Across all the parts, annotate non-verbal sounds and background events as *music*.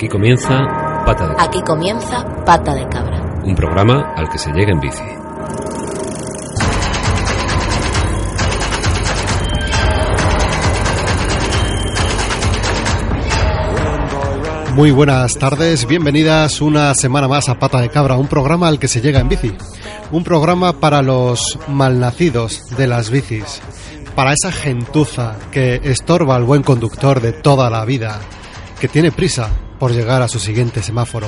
Aquí comienza Pata de Cabra. Aquí comienza Pata de Cabra. Un programa al que se llega en bici. Muy buenas tardes, bienvenidas una semana más a Pata de Cabra, un programa al que se llega en bici. Un programa para los malnacidos de las bicis, para esa gentuza que estorba al buen conductor de toda la vida, que tiene prisa por llegar a su siguiente semáforo.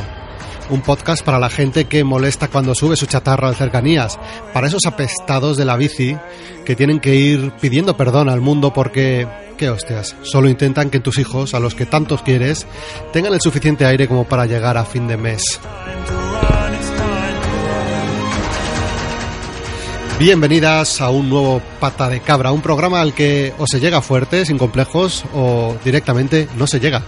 Un podcast para la gente que molesta cuando sube su chatarra de cercanías, para esos apestados de la bici que tienen que ir pidiendo perdón al mundo porque, qué hostias, solo intentan que tus hijos, a los que tantos quieres, tengan el suficiente aire como para llegar a fin de mes. Bienvenidas a un nuevo Pata de Cabra, un programa al que o se llega fuerte, sin complejos, o directamente no se llega.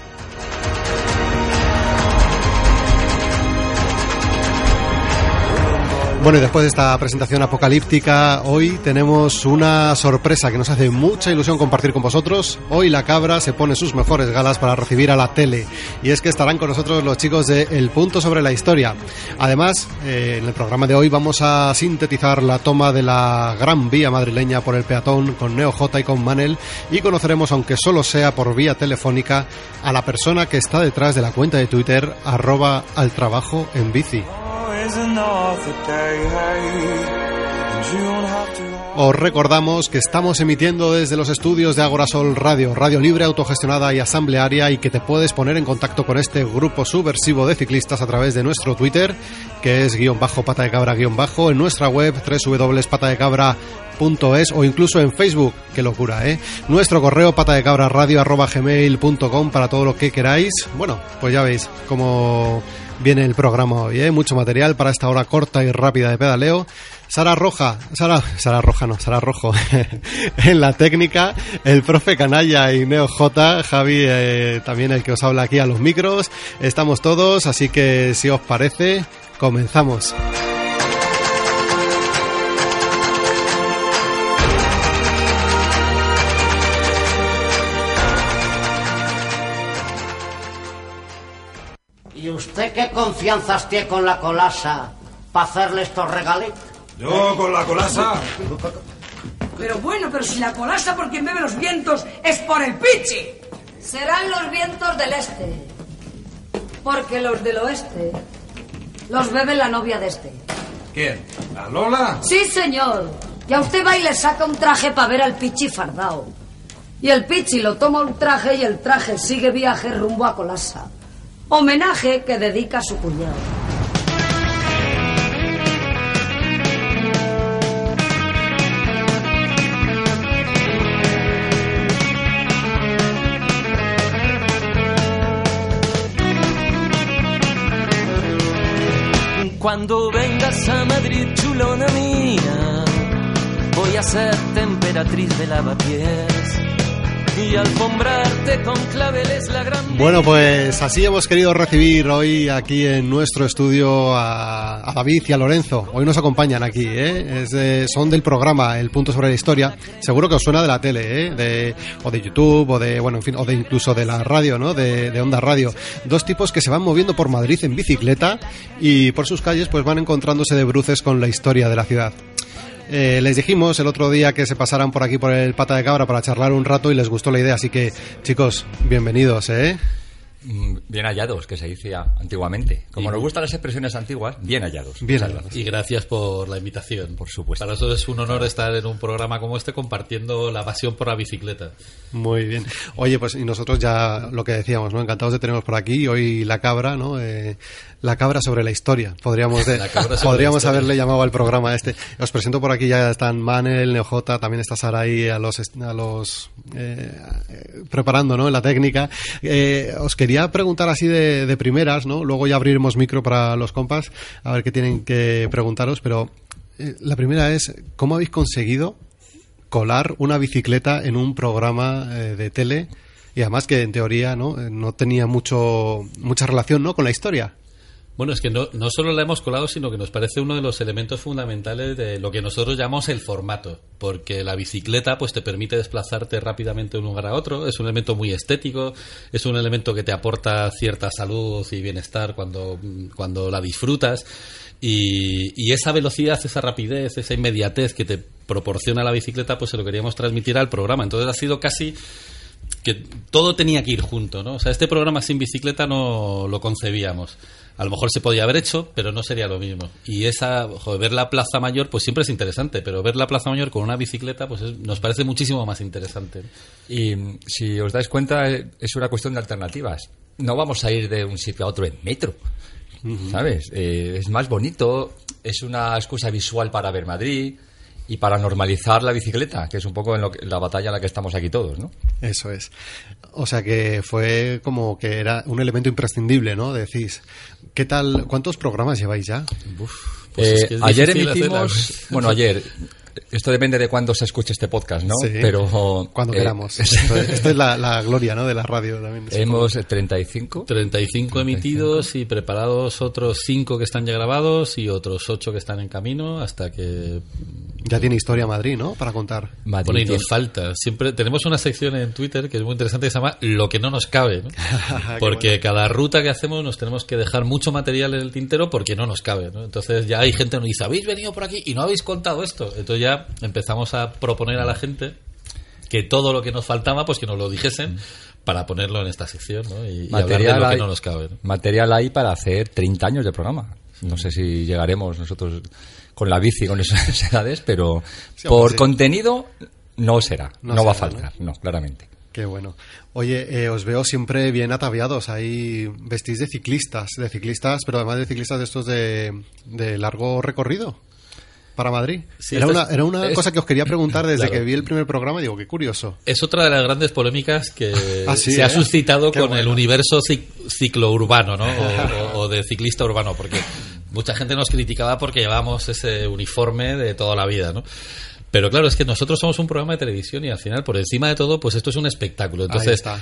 Bueno, y después de esta presentación apocalíptica, hoy tenemos una sorpresa que nos hace mucha ilusión compartir con vosotros. Hoy la cabra se pone sus mejores galas para recibir a la tele. Y es que estarán con nosotros los chicos de El Punto sobre la Historia. Además, eh, en el programa de hoy vamos a sintetizar la toma de la Gran Vía madrileña por el peatón con Neo J y con Manel. Y conoceremos, aunque solo sea por vía telefónica, a la persona que está detrás de la cuenta de Twitter, arroba al trabajo en bici. hey, hey. And you don't have to. Os recordamos que estamos emitiendo desde los estudios de Agorasol Radio, radio libre, autogestionada y asamblearia y que te puedes poner en contacto con este grupo subversivo de ciclistas a través de nuestro Twitter, que es guion bajo pata de cabra guion bajo, en nuestra web www.patadecabra.es o incluso en Facebook, qué locura, ¿eh? Nuestro correo patadecabraradio.gmail.com para todo lo que queráis. Bueno, pues ya veis cómo viene el programa hoy, ¿eh? Mucho material para esta hora corta y rápida de pedaleo. Sara Roja, Sara, Sara Roja no, Sara Rojo, *laughs* en la técnica, el profe Canalla y Neo J, Javi eh, también el que os habla aquí a los micros, estamos todos, así que si os parece, comenzamos. ¿Y usted qué confianzas tiene con la colasa para hacerle estos regalitos? Yo con la colasa. Pero bueno, pero si la colasa por quien bebe los vientos es por el pichi. Serán los vientos del este. Porque los del oeste los bebe la novia de este. ¿Quién? ¿La Lola? Sí, señor. Y a usted va y le saca un traje para ver al pichi fardao. Y el pichi lo toma un traje y el traje sigue viaje rumbo a Colasa. Homenaje que dedica a su cuñado. Cuando vengas a Madrid, chulona mía, voy a ser temperatriz de lavapiés Bueno, pues así hemos querido recibir hoy aquí en nuestro estudio a, a David y a Lorenzo. Hoy nos acompañan aquí, ¿eh? Son del programa El Punto sobre la Historia. Seguro que os suena de la tele, ¿eh? De, o de YouTube, o de, bueno, en fin, o de incluso de la radio, ¿no? De, de Onda Radio. Dos tipos que se van moviendo por Madrid en bicicleta y por sus calles pues van encontrándose de bruces con la historia de la ciudad. Eh, les dijimos el otro día que se pasaran por aquí por el pata de cabra para charlar un rato y les gustó la idea, así que chicos, bienvenidos, ¿eh? Mm, Bien hallados, que se decía antiguamente. Como nos gustan las expresiones antiguas, bien hallados. Bien hallados. Y gracias por la invitación. Por supuesto. Para nosotros es un honor estar en un programa como este compartiendo la pasión por la bicicleta. Muy bien. Oye, pues y nosotros ya lo que decíamos, ¿no? Encantados de teneros por aquí. Hoy la cabra, ¿no? Eh, la cabra sobre la historia. Podríamos, *laughs* de- La cabra sobre podríamos la historia. haberle llamado al programa este. Os presento por aquí, ya están Manel, Neojota, también está Sara ahí a los, a los eh, eh, preparando, ¿no? En la técnica. Eh, os quería preguntar así de, de primeras, ¿no? Luego ya abriremos micro para los compas, a ver qué tienen que preguntaros, pero eh, la primera es, ¿cómo habéis conseguido colar una bicicleta en un programa eh, de tele y además que en teoría no, Eh, no tenía mucho mucha relación ¿no? con la historia. Bueno, es que no, no solo la hemos colado, sino que nos parece uno de los elementos fundamentales de lo que nosotros llamamos el formato, porque la bicicleta pues te permite desplazarte rápidamente de un lugar a otro, es un elemento muy estético, es un elemento que te aporta cierta salud y bienestar cuando, cuando la disfrutas. Y, y esa velocidad, esa rapidez, esa inmediatez que te proporciona la bicicleta, pues se lo queríamos transmitir al programa. Entonces ha sido casi que todo tenía que ir junto, ¿no? O sea, este programa sin bicicleta no lo concebíamos. A lo mejor se podía haber hecho, pero no sería lo mismo. Y esa, joder, ver la Plaza Mayor, pues siempre es interesante, pero ver la Plaza Mayor con una bicicleta, pues es- nos parece muchísimo más interesante. Y si os dais cuenta, es una cuestión de alternativas. No vamos a ir de un sitio a otro en metro, ¿sabes? Eh, es más bonito, es una excusa visual para ver Madrid y para normalizar la bicicleta, que es un poco en lo que- la batalla en la que estamos aquí todos, ¿no? Eso es. O sea que fue como que era un elemento imprescindible, ¿no? Decís. ¿Qué tal? ¿Cuántos programas lleváis ya? Pues Eh, es que es ayer emitimos, hacerla. bueno, ayer, esto depende de cuándo se escuche este podcast, ¿no? Sí. Pero Cuando eh, queramos. *laughs* Esto, esto es la, la gloria, ¿no? De la radio también. hemos eh, 35. 35 emitidos y preparados otros 5 que están ya grabados y otros 8 que están en camino hasta que... Ya tiene historia Madrid, ¿no? Para contar. Madrid Bueno, y nos falta. Siempre tenemos una sección en Twitter que es muy interesante que se llama Lo que no nos cabe. ¿no? *laughs* Porque bueno. cada ruta que hacemos nos tenemos que dejar mucho material en el tintero porque no nos cabe. ¿no? Entonces ya hay gente que nos dice, habéis venido por aquí y no habéis contado esto. Entonces ya empezamos a proponer a la gente que todo lo que nos faltaba, pues que nos lo dijesen para ponerlo en esta sección ¿no? y, y hablar de material lo que no nos cabe. ¿no? material hay para hacer 30 años de programa. No sé si llegaremos nosotros con la bici con esas *laughs* edades, pero Sí, por sí. contenido no será, No no, va a faltar, no, claramente. Qué bueno. Oye, eh, os veo siempre bien ataviados. Ahí vestís de ciclistas, de ciclistas, pero además de ciclistas de estos de, de largo recorrido para Madrid. Sí, era, una, era una es- cosa que os quería preguntar desde Claro. que vi el primer programa. Digo, qué curioso. Es otra de las grandes polémicas que *laughs* Ah, sí, se ha ¿eh? suscitado Qué con el universo cic- ciclourbano, ¿no? O, *laughs* o- o de ciclista urbano, porque mucha gente nos criticaba porque llevábamos ese uniforme de toda la vida, ¿no? Pero claro, es que nosotros somos un programa de televisión y al final, por encima de todo, pues esto es un espectáculo. Entonces, está.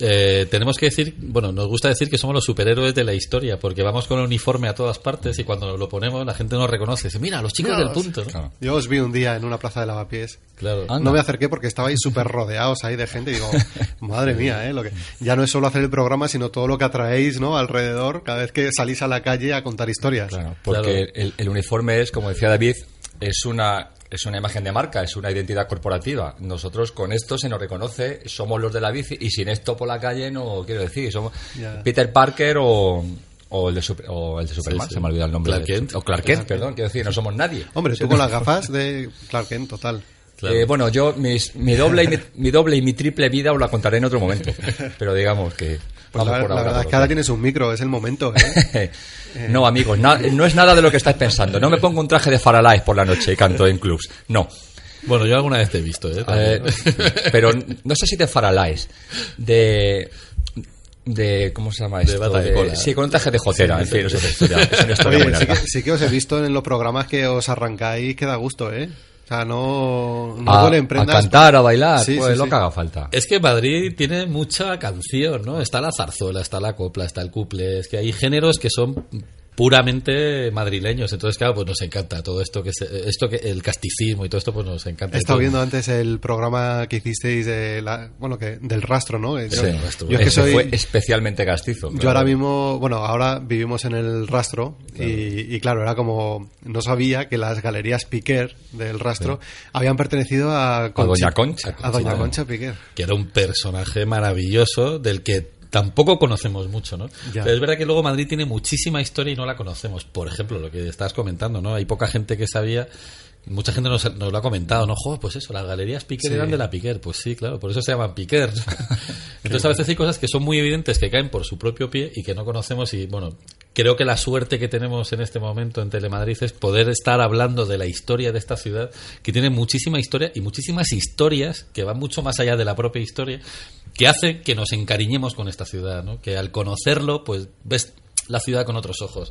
Eh, tenemos que decir, bueno, nos gusta decir que somos los superhéroes de la historia, porque vamos con el uniforme a todas partes y cuando lo ponemos la gente nos reconoce. Dice, mira, los chicos del punto. ¿no? Yo os vi un día en una plaza de lavapiés. Claro. Anda. No me acerqué porque estabais súper rodeados ahí de gente y digo, *laughs* madre mía, ¿eh? Lo que, ya no es solo hacer el programa, sino todo lo que atraéis, ¿no? Alrededor, cada vez que salís a la calle a contar historias. Claro, porque Claro. El, el uniforme es, como decía David, es una es una imagen de marca, es una identidad corporativa. Nosotros con esto se nos reconoce, somos los de la bici y sin esto por la calle no quiero decir, somos Ya. Peter Parker o, o el de, Super- o el de Superman, sí. se me ha olvidado el nombre. Clark de- Kent. O Clark Kent, perdón, quiero decir, no somos nadie. Hombre, tú con las gafas *laughs* de Clark Kent, total. Claro. Eh, bueno, yo mis- mi, doble y mi, mi doble y mi triple vida os la contaré en otro momento. Pero digamos que Pues vamos la, por la ahora verdad es que ahora tienes un micro, es el momento, *laughs* ¿eh? No, amigos, na- no es nada de lo que estáis pensando. No me pongo un traje de Faralaes por la noche y canto en clubs. No. Bueno, yo alguna vez te he visto, ¿eh? Eh, pero no sé si de Faralaes. De. De, ¿Cómo se llama esto? bata de cola. sí, con un traje de jotera. En fin, es una historia muy sí que, sí que os he visto en los programas que os arrancáis que da gusto, ¿eh? O sea, no, no a, duelen a prendas. cantar, a bailar, Sí, pues sí, lo sí. que haga falta. Es que Madrid tiene mucha canción, ¿no? Está la zarzuela, está la copla, está el couple. Es que hay géneros que son puramente madrileños. Entonces, claro, pues nos encanta todo esto que se- esto que el casticismo y todo esto, pues nos encanta. He estado viendo antes el programa que hicisteis de la, bueno, que del rastro, ¿no? Yo, Sí, yo es que soy, fue especialmente castizo. yo ahora mismo, bueno, ahora vivimos en el rastro y, y claro, era como, no sabía que las galerías Piquer del rastro habían pertenecido a, Doña Concha. A Doña. Concha Piquer. que era un personaje maravilloso del que tampoco conocemos mucho, ¿no? Ya. Pero es verdad que luego Madrid tiene muchísima historia y no la conocemos. Por ejemplo, lo que estás comentando, ¿no? Hay poca gente que sabía, mucha gente nos, nos lo ha comentado, ¿no? Joder, pues eso, las galerías Piquer Sí. eran de la Piquer. Pues sí, claro, por eso se llaman Piquer. *laughs* Entonces a veces hay cosas que son muy evidentes que caen por su propio pie y que no conocemos y, bueno, creo que la suerte que tenemos en este momento en Telemadrid es poder estar hablando de la historia de esta ciudad, que tiene muchísima historia y muchísimas historias que van mucho más allá de la propia historia, que hace que nos encariñemos con esta ciudad, ¿no? Que al conocerlo, pues ves la ciudad con otros ojos.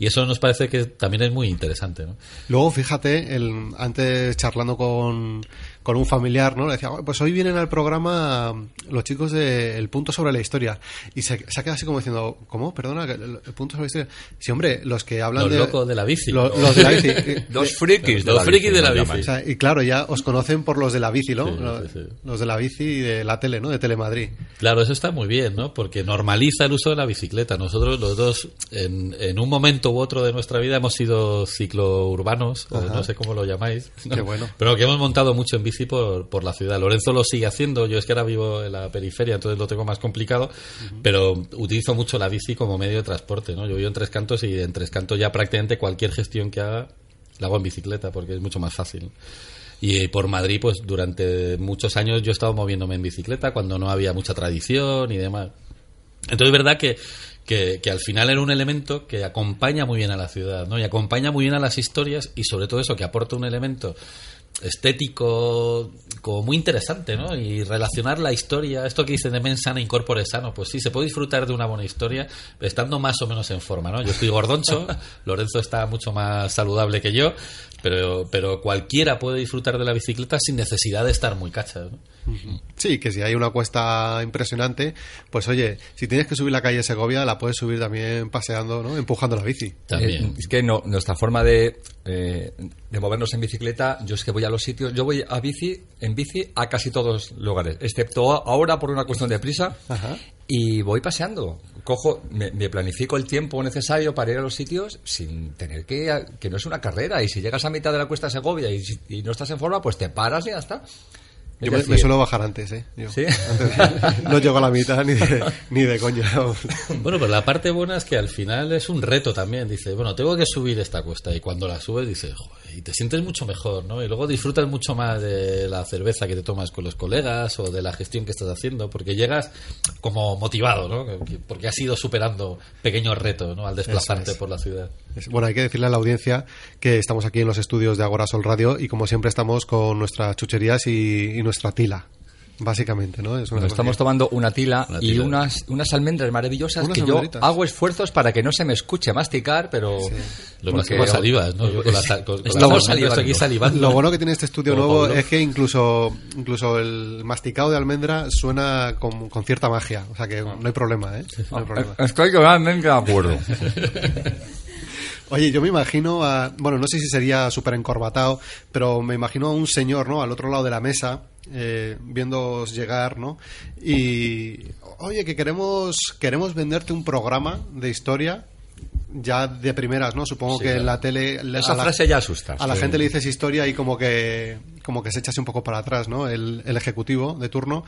Y eso nos parece que también es muy interesante. Luego, fíjate, el, antes charlando con, con un familiar, ¿no? Le decía, "Oh, pues hoy vienen al programa los chicos de El Punto sobre la Historia. Y se, se ha quedado así como diciendo, ¿cómo? Perdona, que el, el Punto sobre la Historia. Sí, hombre, los que hablan Los de... locos de la bici. Lo- los de la bici. *laughs* Dos frikis de Los la frikis bici, de la bici. O sea, y claro, ya os conocen por los de la bici, ¿no? Sí, los, sí, sí. los de la bici y de la tele, ¿no? De Telemadrid. Claro, eso está muy bien, ¿no? Porque normaliza el uso de la bicicleta. Nosotros los dos, en, en un momento u otro de nuestra vida, hemos sido ciclourbanos, o no sé cómo lo llamáis. ¿no? Qué bueno. Pero que hemos montado mucho en bici por, por la ciudad. Lorenzo lo sigue haciendo. Yo es que ahora vivo en la periferia, entonces lo tengo más complicado. Pero utilizo mucho la bici como medio de transporte, ¿no? Yo vivo en Tres Cantos y en Tres Cantos ya prácticamente cualquier gestión que haga la hago en bicicleta porque es mucho más fácil. Y por Madrid, pues durante muchos años yo he estado moviéndome en bicicleta cuando no había mucha tradición y demás. Entonces es verdad que, que, que al final era un elemento que acompaña muy bien a la ciudad, ¿no? Y acompaña muy bien a las historias y sobre todo eso, que aporta un elemento estético como muy interesante, ¿no? Y relacionar la historia, esto que dicen de mens sana incorpore sano, pues sí, se puede disfrutar de una buena historia estando más o menos en forma, ¿no? Yo estoy gordoncho, *laughs* Lorenzo está mucho más saludable que yo, pero, pero cualquiera puede disfrutar de la bicicleta sin necesidad de estar muy cacha, ¿no? Sí, que si hay una cuesta impresionante, pues oye, si tienes que subir la calle Segovia, la puedes subir también paseando, ¿no? Empujando la bici. Eh, es que no, nuestra forma de, eh, de movernos en bicicleta, yo es que voy a los sitios, yo voy a bici, en bici a casi todos los lugares, excepto a- ahora por una cuestión de prisa, Ajá. y voy paseando. Cojo, me, me planifico el tiempo necesario para ir a los sitios sin tener que, que no es una carrera, y si llegas a mitad de la cuesta Segovia y, y no estás en forma, pues te paras y ya está. Yo me, suelo bajar antes, ¿eh? Yo. ¿Sí? Antes- no llego a la mitad ni de, ni de coña. *laughs* Bueno, pero la parte buena es que al final es un reto también. Dice, bueno, tengo que subir esta cuesta. Y cuando la subes, dices, joder, y te sientes mucho mejor, ¿no? Y luego disfrutas mucho más de la cerveza que te tomas con los colegas o de la gestión que estás haciendo, porque llegas como motivado, ¿no? Porque has ido superando pequeños retos, ¿no? Al desplazarte es. por la ciudad. Bueno, hay que decirle a la audiencia que estamos aquí en los estudios de Agora Sol Radio y como siempre estamos con nuestras chucherías y, y nuestra tila, básicamente, ¿no? Es una Nos estamos tomando una tila, Una y unas, unas almendras maravillosas Unas que yo hago esfuerzos para que no se me escuche masticar, pero... Lo más porque- que más salivas, ¿no? Yo con la, sal- con, con Estamos las almendras salivando. aquí salivando. Lo bueno que tiene este estudio Como nuevo Pablo. es que incluso, incluso el masticado de almendra suena con, con cierta magia, o sea que no hay problema, ¿eh? No hay problema. Estoy totalmente de acuerdo. Oye, yo me imagino, a, bueno, no sé si sería súper encorbatado, pero me imagino a un señor, ¿no? Al otro lado de la mesa, eh, viéndoos llegar, ¿no? Y, oye, que queremos, queremos venderte un programa de historia, ya de primeras, ¿no? Supongo Sí, que en la tele... Esa la- frase ya asusta. A la gente le dices historia y como que, como que se echase un poco para atrás, ¿no? El, el ejecutivo de turno.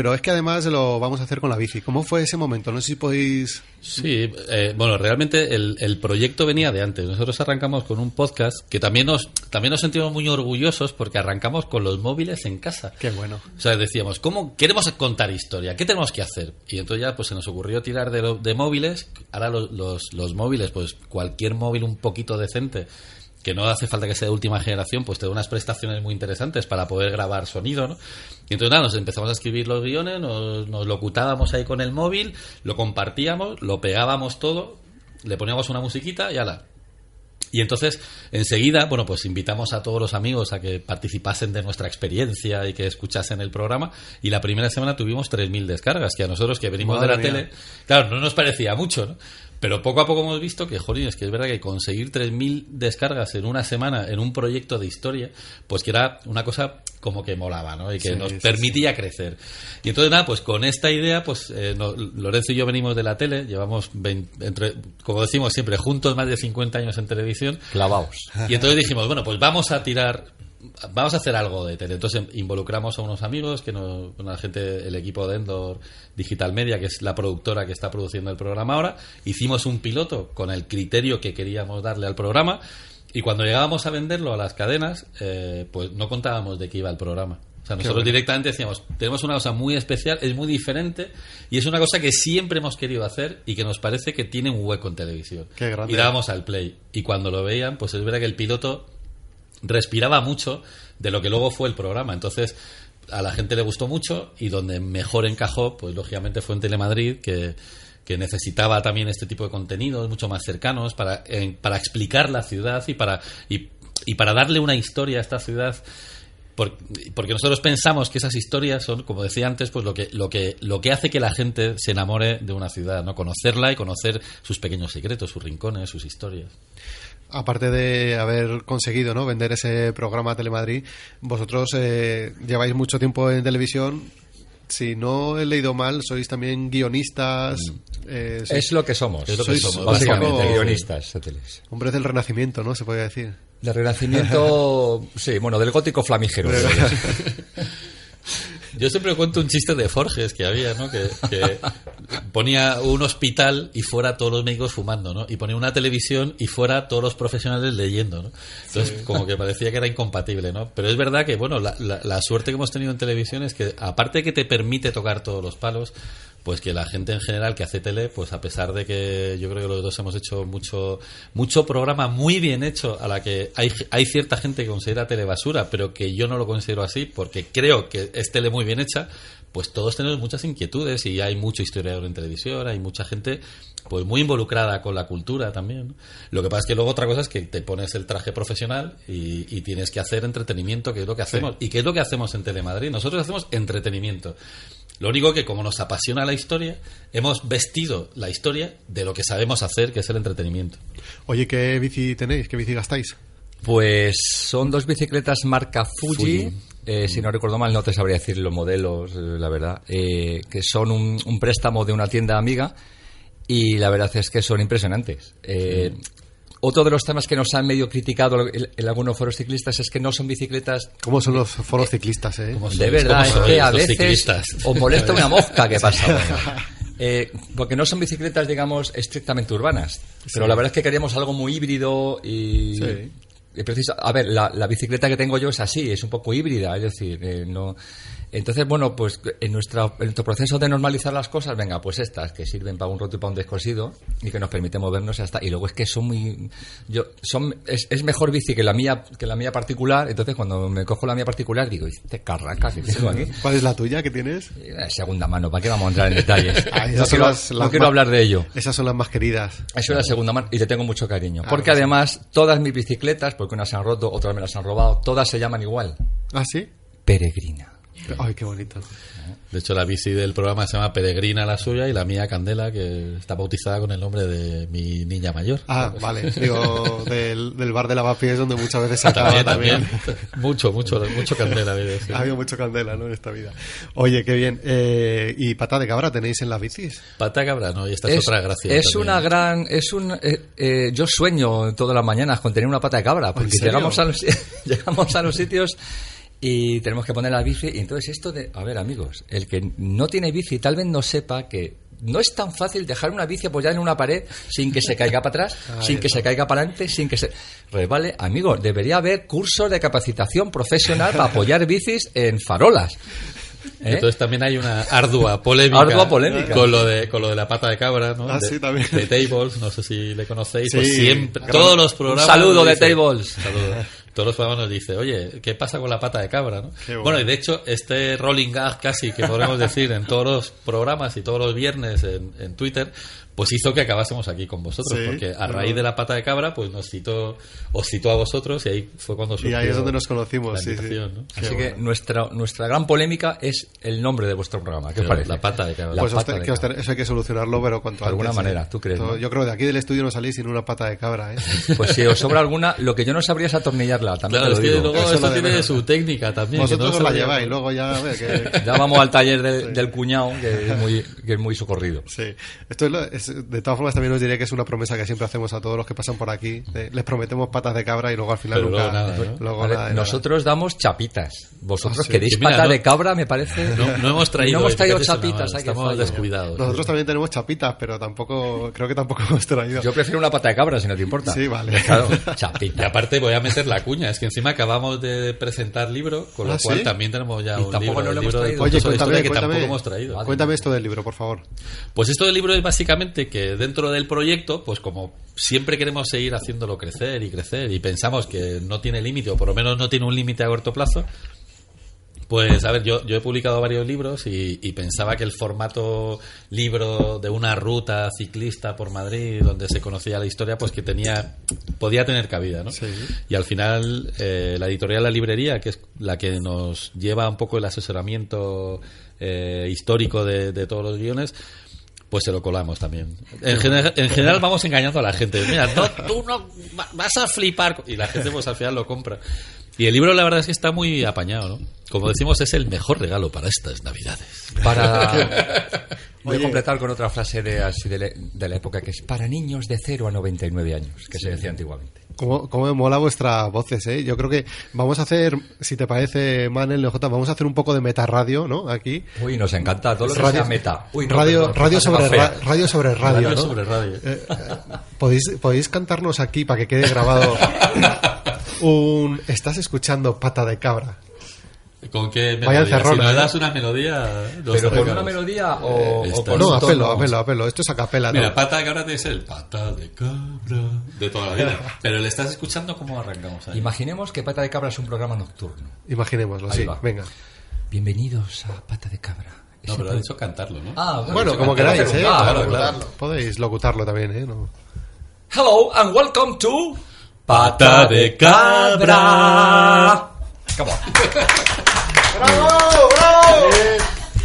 Pero es que además lo vamos a hacer con la bici. ¿Cómo fue ese momento? No sé si podéis... Sí, eh, bueno, realmente el, el proyecto venía de antes. Nosotros arrancamos con un podcast que también nos, también nos sentimos muy orgullosos porque arrancamos con los móviles en casa. Qué bueno. O sea, decíamos, ¿cómo queremos contar historia? ¿Qué tenemos que hacer? Y entonces ya pues se nos ocurrió tirar de, lo- de móviles. Ahora los, los, los móviles, pues cualquier móvil un poquito decente, que no hace falta que sea de última generación, pues te da unas prestaciones muy interesantes para poder grabar sonido, ¿no? Y entonces nada, nos empezamos a escribir los guiones, nos, nos locutábamos ahí con el móvil, lo compartíamos, lo pegábamos todo, le poníamos una musiquita y ala, y entonces, enseguida, bueno, pues invitamos a todos los amigos a que participasen de nuestra experiencia y que escuchasen el programa. Y la primera semana tuvimos 3.000 descargas, que a nosotros que venimos Madre de la mía. tele, claro, no nos parecía mucho, ¿no? Pero poco a poco hemos visto que, jolín, es que es verdad que conseguir 3.000 descargas en una semana en un proyecto de historia, pues que era una cosa como que molaba, ¿no? Y que Sí, nos sí, permitía crecer. Y entonces, nada, pues con esta idea, pues eh, no- Lorenzo y yo venimos de la tele, llevamos, 20 entre, como decimos siempre, juntos más de 50 años en televisión. Clavaos. Y entonces dijimos, bueno, pues vamos a tirar, vamos a hacer algo de tele. Entonces involucramos a unos amigos, que nos, una gente, el equipo de Endor Digital Media, que es la productora que está produciendo el programa ahora. Hicimos un piloto con el criterio que queríamos darle al programa. Y cuando llegábamos a venderlo a las cadenas, eh, pues no contábamos de qué iba el programa. O sea, nosotros directamente decíamos, tenemos una cosa muy especial, es muy diferente y es una cosa que siempre hemos querido hacer y que nos parece que tiene un hueco en televisión. Qué grande. Y dábamos al play. Y cuando lo veían, pues es verdad que el piloto respiraba mucho de lo que luego fue el programa. Entonces, a la gente le gustó mucho y donde mejor encajó, pues lógicamente fue en Telemadrid, que, que necesitaba también este tipo de contenidos mucho más cercanos para, para explicar la ciudad y para, y, y para darle una historia a esta ciudad por- porque nosotros pensamos que esas historias son, como decía antes, pues lo que, lo que, lo que hace que la gente se enamore de una ciudad, ¿no? Conocerla y conocer sus pequeños secretos, sus rincones, sus historias. Aparte de haber conseguido ¿no? vender ese programa a Telemadrid, vosotros eh, lleváis mucho tiempo en televisión. Si no he leído mal, sois también guionistas. eh, sois Es lo que somos. Es lo que sois somos, Básicamente, poco guionistas. sateles. Hombres del Renacimiento, ¿no? Se podría decir. De renacimiento, *laughs* sí, bueno, del gótico flamígero. Yo siempre cuento un chiste de Forges que había, ¿no? Que, que ponía un hospital y fuera todos los médicos fumando, ¿no? Y ponía una televisión y fuera todos los profesionales leyendo, ¿no? Entonces, como que parecía que era incompatible, ¿no? Pero es verdad que, bueno, la, la- la suerte que hemos tenido en televisión es que, aparte de que te permite tocar todos los palos, pues que la gente en general que hace tele, pues a pesar de que yo creo que los dos hemos hecho mucho mucho programa muy bien hecho, a la que hay, hay cierta gente que considera tele basura, pero que yo no lo considero así porque creo que es tele muy bien hecha, pues todos tenemos muchas inquietudes y hay mucho historiador en televisión, hay mucha gente pues muy involucrada con la cultura también. ¿no? Lo que pasa es que luego otra cosa es que te pones el traje profesional y, y tienes que hacer entretenimiento, que es lo que hacemos. ¿Y qué es lo que hacemos en Telemadrid? Nosotros hacemos entretenimiento. Lo único que como nos apasiona la historia, hemos vestido la historia de lo que sabemos hacer, que es el entretenimiento. Oye, ¿qué bici tenéis? ¿Qué bici gastáis? Pues son dos bicicletas marca Fuji. Fuji. Eh, si no recuerdo mal, no te sabría decir los modelos, eh, la verdad. eh, que son un, un préstamo de una tienda amiga y la verdad es que son impresionantes. Eh, Otro de los temas que nos han medio criticado en, en algunos foros ciclistas es que no son bicicletas. ¿Cómo son los foros ciclistas, eh? De verdad, es ¿Cómo que a veces ciclistas? os molesta una mosca que *laughs* pasa. Bueno, eh, porque no son bicicletas, digamos, estrictamente urbanas. Pero Sí. la verdad es que queríamos algo muy híbrido y. Sí. Preciso- a ver, la, la bicicleta que tengo yo es así, es un poco híbrida, es decir, eh, no. Entonces, bueno, pues en, nuestra, en nuestro proceso de normalizar las cosas, venga, pues estas que sirven para un roto y para un descosido y que nos permiten movernos hasta. Y luego es que son muy. Yo, son, es, es mejor bici que la mía que la mía particular. Entonces, cuando me cojo la mía particular, digo, este carraca que tengo aquí. ¿Cuál es la tuya que tienes? Eh, Segunda mano, ¿para qué vamos a entrar en detalles? *laughs* Ah, no quiero, las- no las quiero más- hablar de ello. Esas son las más queridas. Eso es la segunda mano y le tengo mucho cariño. Ah, Porque sí. además, todas mis bicicletas, porque unas se han roto, otras me las han robado, todas se llaman igual. ¿Ah, sí? Peregrina. Ay, qué bonito. De hecho, la bici del programa se llama Peregrina la suya y la mía Candela, que está bautizada con el nombre de mi niña mayor. Ah, vale. Digo, del, del bar de lavapiés donde muchas veces se acaba también, también. *laughs* mucho, mucho, mucho Candela. Ha habido mucho candela, ¿no? En esta vida. Oye, qué bien. Eh, ¿Y pata de cabra tenéis en las bicis? Pata cabra, ¿no? Y esta es, otra gracia. Es también. una gran. es un eh, eh, Yo sueño todas las mañanas con tener una pata de cabra, porque llegamos a, los, *laughs* llegamos a los sitios y tenemos que poner la bici. Y entonces, esto de. A ver, amigos, el que no tiene bici tal vez no sepa que. No es tan fácil dejar una bici apoyada en una pared sin que se caiga para atrás, *laughs* sin que se caiga para adelante, sin que se resbale. Amigos, debería haber cursos de capacitación profesional para apoyar bicis en farolas. *laughs* ¿Eh? Entonces también hay una ardua polémica, Ardua polémica. con lo de con lo de la pata de cabra, ¿no? Ah, de, sí, también. de Tables, no sé si le conocéis, Sí, pues siempre gran- todos los programas Un saludo de Tables. saludo. Todos los programas nos dice, "Oye, ¿qué pasa con la pata de cabra?", bueno. Bueno, y de hecho este rolling gag casi que podemos decir en todos los programas y todos los viernes en, en Twitter, pues hizo que acabásemos aquí con vosotros, Sí, porque a raíz de la pata de cabra, pues nos citó os citó a vosotros y ahí fue cuando surgió Y ahí es donde nos conocimos, sí, sí. Así que bueno. nuestra, nuestra gran polémica es el nombre de vuestro programa. ¿Qué Pero parece? la pata de cabra. La Pues pata de que os cabra. eso hay que solucionarlo, pero cuanto De alguna antes, manera. ¿tú crees, Todo- no? Yo creo que de aquí del estudio no salís sin una pata de cabra, ¿eh? *laughs* Pues si os sobra alguna, lo que yo no sabría es atornillarla. También Claro, es que luego Eso tiene menos. su técnica también. que Vosotros no os la lleváis, luego ya a ver que... *laughs* Ya vamos al taller del- del cuñado, que es muy, que es muy socorrido. Sí, esto es, lo- es- de todas formas también os diré que es una promesa que siempre hacemos a todos los que pasan por aquí. de- les prometemos patas de cabra y luego al final Pero nunca. luego nada, ¿no? luego Vale, nada de nada. nosotros damos chapitas. Vosotros Ah, sí. queréis mira, pata no- de cabra, me parece. No, no hemos traído, No hemos traído fíjate, chapitas, hay estamos descuidados. Nosotros también tenemos chapitas, pero tampoco creo que tampoco *laughs* hemos traído. Yo prefiero una pata de cabra, si no te importa. Sí, vale. Claro, *laughs* Y chapita. aparte voy a meter la cuña, es que encima acabamos de presentar libro, con lo Ah, cual ¿sí? también tenemos ya Y un tampoco libro, no lo hemos traído. Oye, cuéntame, que cuéntame, tampoco hemos traído. cuéntame esto del libro, por favor. Pues esto del libro es básicamente que dentro del proyecto, pues como siempre queremos seguir haciéndolo crecer y crecer y pensamos que no tiene límite o por lo menos no tiene un límite a corto plazo, Pues a ver, yo, yo he publicado varios libros y, y pensaba que el formato libro de una ruta ciclista por Madrid, donde se conocía la historia, pues que tenía podía tener cabida, ¿no? Y al final eh, la editorial La Librería, que es la que nos lleva un poco el asesoramiento eh, histórico de, de todos los guiones, pues se lo colamos también. En general, en general *laughs* vamos engañando a la gente. Mira, no, tú no va- vas a flipar. Y la gente pues al final lo compra. Y el libro la verdad es que está muy apañado, ¿no? Como decimos, es el mejor regalo para estas navidades. Para. *laughs* Voy Oye. a completar con otra frase de, así de, la- de la época que es para niños de 0 a 99 años, que se decía antiguamente. ¿Cómo, cómo me mola vuestras voces, eh? Yo creo que vamos a hacer, si te parece, Manel, NJ, vamos a hacer un poco de meta radio, ¿no? Aquí. Uy, nos encanta todo lo que Radio- sea meta. Uy, no, radio, perdón, radio, sobre ra- radio sobre radio, Radio ¿no? sobre radio. Eh, eh, ¿podéis, podéis cantarnos aquí para que quede grabado *laughs* un... Estás escuchando Pata de Cabra. ¿Con qué Vaya melodía? Si encerrona, nos ¿eh? das una melodía... Pero con una melodía o, Eh, o con No, un a tono. pelo, a pelo, a pelo. Esto es a capela, Mira, ¿no? pata de cabra es el pata de cabra de toda la vida. *laughs* Pero le estás escuchando cómo arrancamos ahí. Imaginemos que Pata de Cabra es un programa nocturno. Imaginémoslo, Ahí sí. va. Venga. Bienvenidos a Pata de Cabra. No, pero ha dicho cantarlo, ¿no? Ah, Bueno, como queráis, ¿eh? claro, claro. Podéis locutarlo también, ¿eh? No. Hello and welcome to Pata de cabra. Come on. *laughs*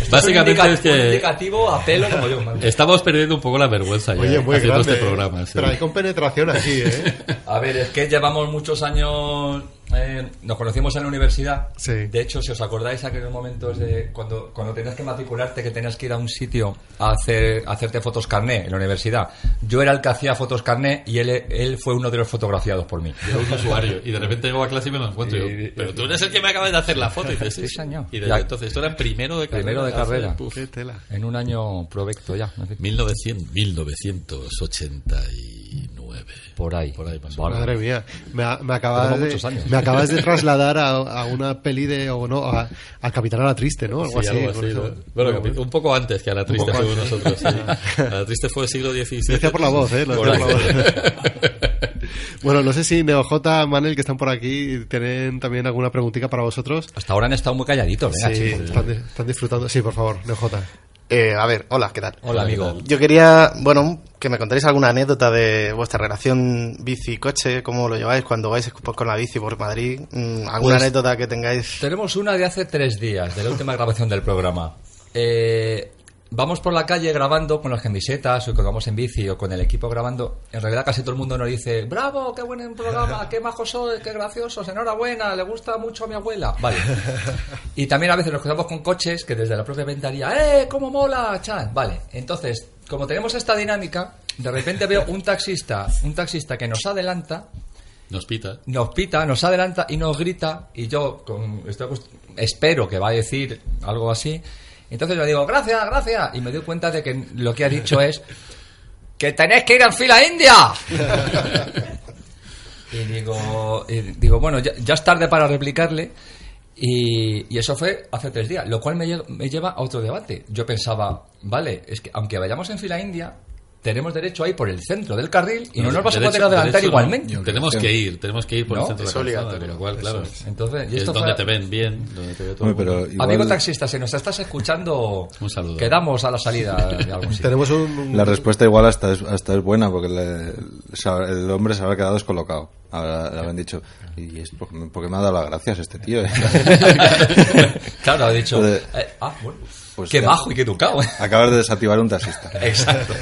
Básicamente Un es indica- un que indicativo a pelo como yo. man. estamos perdiendo un poco la vergüenza ya Oye, muy haciendo grande. este ¿eh? programa. sí. Pero hay con penetración aquí, ¿eh? *laughs* A ver, es que llevamos muchos años. Eh, nos conocimos en la universidad. Sí. De hecho, si os acordáis, aquellos momentos de cuando, cuando tenías que matricularte, que tenías que ir a un sitio a, hacer, a hacerte fotos carné en la universidad. Yo era el que hacía fotos carné y él, él fue uno de los fotografiados por mí. Yo un usuario y de repente llego a clase y me lo encuentro. y Y- yo, pero tú eres el que me acabas de hacer la foto. Y dices, sí, señor. Y desde Ya- entonces, esto era primero de carrera. Primero de carrera. puf, Qué tela. En un año provecto ya. en fin, 1900, 1989. Por ahí. Por ahí pasó. Madre mía, me, a- me acabas de, muchos años. me acabas de trasladar a, a una peli de, o no, a, a Capitán a la Triste, ¿no? Algo Sí, así. algo así. ¿no? Bueno, un poco antes que a la triste fuimos antes. nosotros. sí. *laughs* A la triste fue siglo XVII. Decía por la voz, ¿eh? Lo Por decía por ahí. la voz. bueno, no sé si NeoJ, Manel, que están por aquí, tienen también alguna preguntita para vosotros. Hasta ahora han estado muy calladitos, sí, chicos. están, están disfrutando. Sí, por favor, NeoJ. Eh, a ver, hola, ¿qué tal? Hola, amigo. Yo quería, bueno, que me contaréis alguna anécdota de vuestra relación bici-coche, cómo lo lleváis cuando vais con la bici por Madrid. Mm, ¿Alguna Pues- anécdota que tengáis? Tenemos una de hace tres días, de la última grabación del programa. Eh, vamos por la calle grabando con las camisetas o cuando vamos en bici o con el equipo grabando. En realidad casi todo el mundo nos dice, bravo, qué buen programa, qué majos sois, qué graciosos, enhorabuena, le gusta mucho a mi abuela. Vale. *laughs* Y también a veces nos cruzamos con coches que desde la propia ventanilla, ¡eh, cómo mola, chan! Vale, entonces, como tenemos esta dinámica, de repente veo un taxista, un taxista que nos adelanta Nos pita. nos pita, nos adelanta y nos grita y yo con, estoy espero que va a decir algo así. Entonces le digo, gracias, gracias. Y me doy cuenta de que lo que ha dicho es que tenéis que ir en fila india. *laughs* y digo, y digo bueno, ya, ya es tarde para replicarle. Y, eso fue hace tres días, lo cual me lleva a otro debate. Yo pensaba, vale, es que aunque vayamos en fila india, tenemos derecho a ir por el centro del carril y no, nos vas a poder adelantar derecho no. igualmente. Tenemos que ir, tenemos que ir por ¿No? el centro de Es la calzada, obligatorio. con lo cual, claro. Entonces, y es donde fue- te ven bien, donde te ve todo el Hombre, pero mundo. igual Amigo taxista, si nos estás escuchando, Un saludo. quedamos a la salida de algún sitio. Tenemos un... un- la respuesta igual hasta es, hasta es buena porque le- el hombre se habrá quedado descolocado. Habrá- le habrán dicho, y es porque, me- porque me ha dado las gracias este tío. eh". *laughs* claro, ha dicho, eh, ah, bueno, Pues qué ya. bajo y qué educado. ¿eh? Acabas de desactivar un taxista. *laughs* Exacto.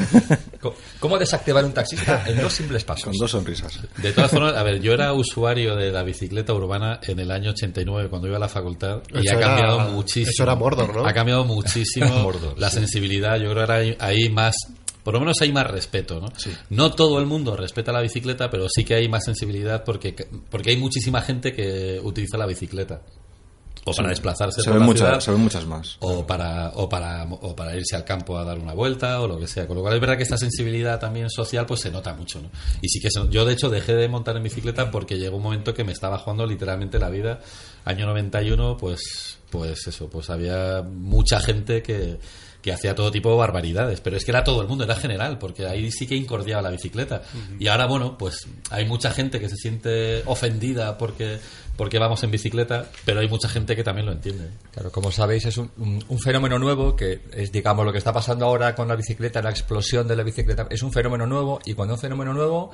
¿Cómo desactivar un taxista en dos simples pasos? Con dos sonrisas. De todas formas, a ver, yo era usuario de la bicicleta urbana en el año 89 cuando iba a la facultad y Eso ha era- cambiado muchísimo. eso era Mordor, ¿no? Ha cambiado muchísimo *laughs* Mordor, la sensibilidad. Yo creo que ahora hay, más, por lo menos hay más respeto, ¿no? No todo el mundo respeta la bicicleta, pero sí que hay más sensibilidad porque, porque hay muchísima gente que utiliza la bicicleta. O para Sí. desplazarse Se por ven la muchas- ciudad, se ven muchas más. o para o para o para irse al campo a dar una vuelta o lo que sea con lo cual es verdad que esta sensibilidad también social pues se nota mucho ¿no? y sí que se- yo de hecho dejé de montar en bicicleta porque llegó un momento que me estaba jugando literalmente la vida año 91 pues pues eso pues había mucha gente que que hacía todo tipo de barbaridades, pero es que era todo el mundo, era general, porque ahí sí que incordiaba la bicicleta. Y ahora, bueno, pues hay mucha gente que se siente ofendida porque, porque vamos en bicicleta, pero hay mucha gente que también lo entiende. Claro, como sabéis, es un, un- un fenómeno nuevo que es, digamos, lo que está pasando ahora con la bicicleta, la explosión de la bicicleta. Es un fenómeno nuevo y cuando es un fenómeno nuevo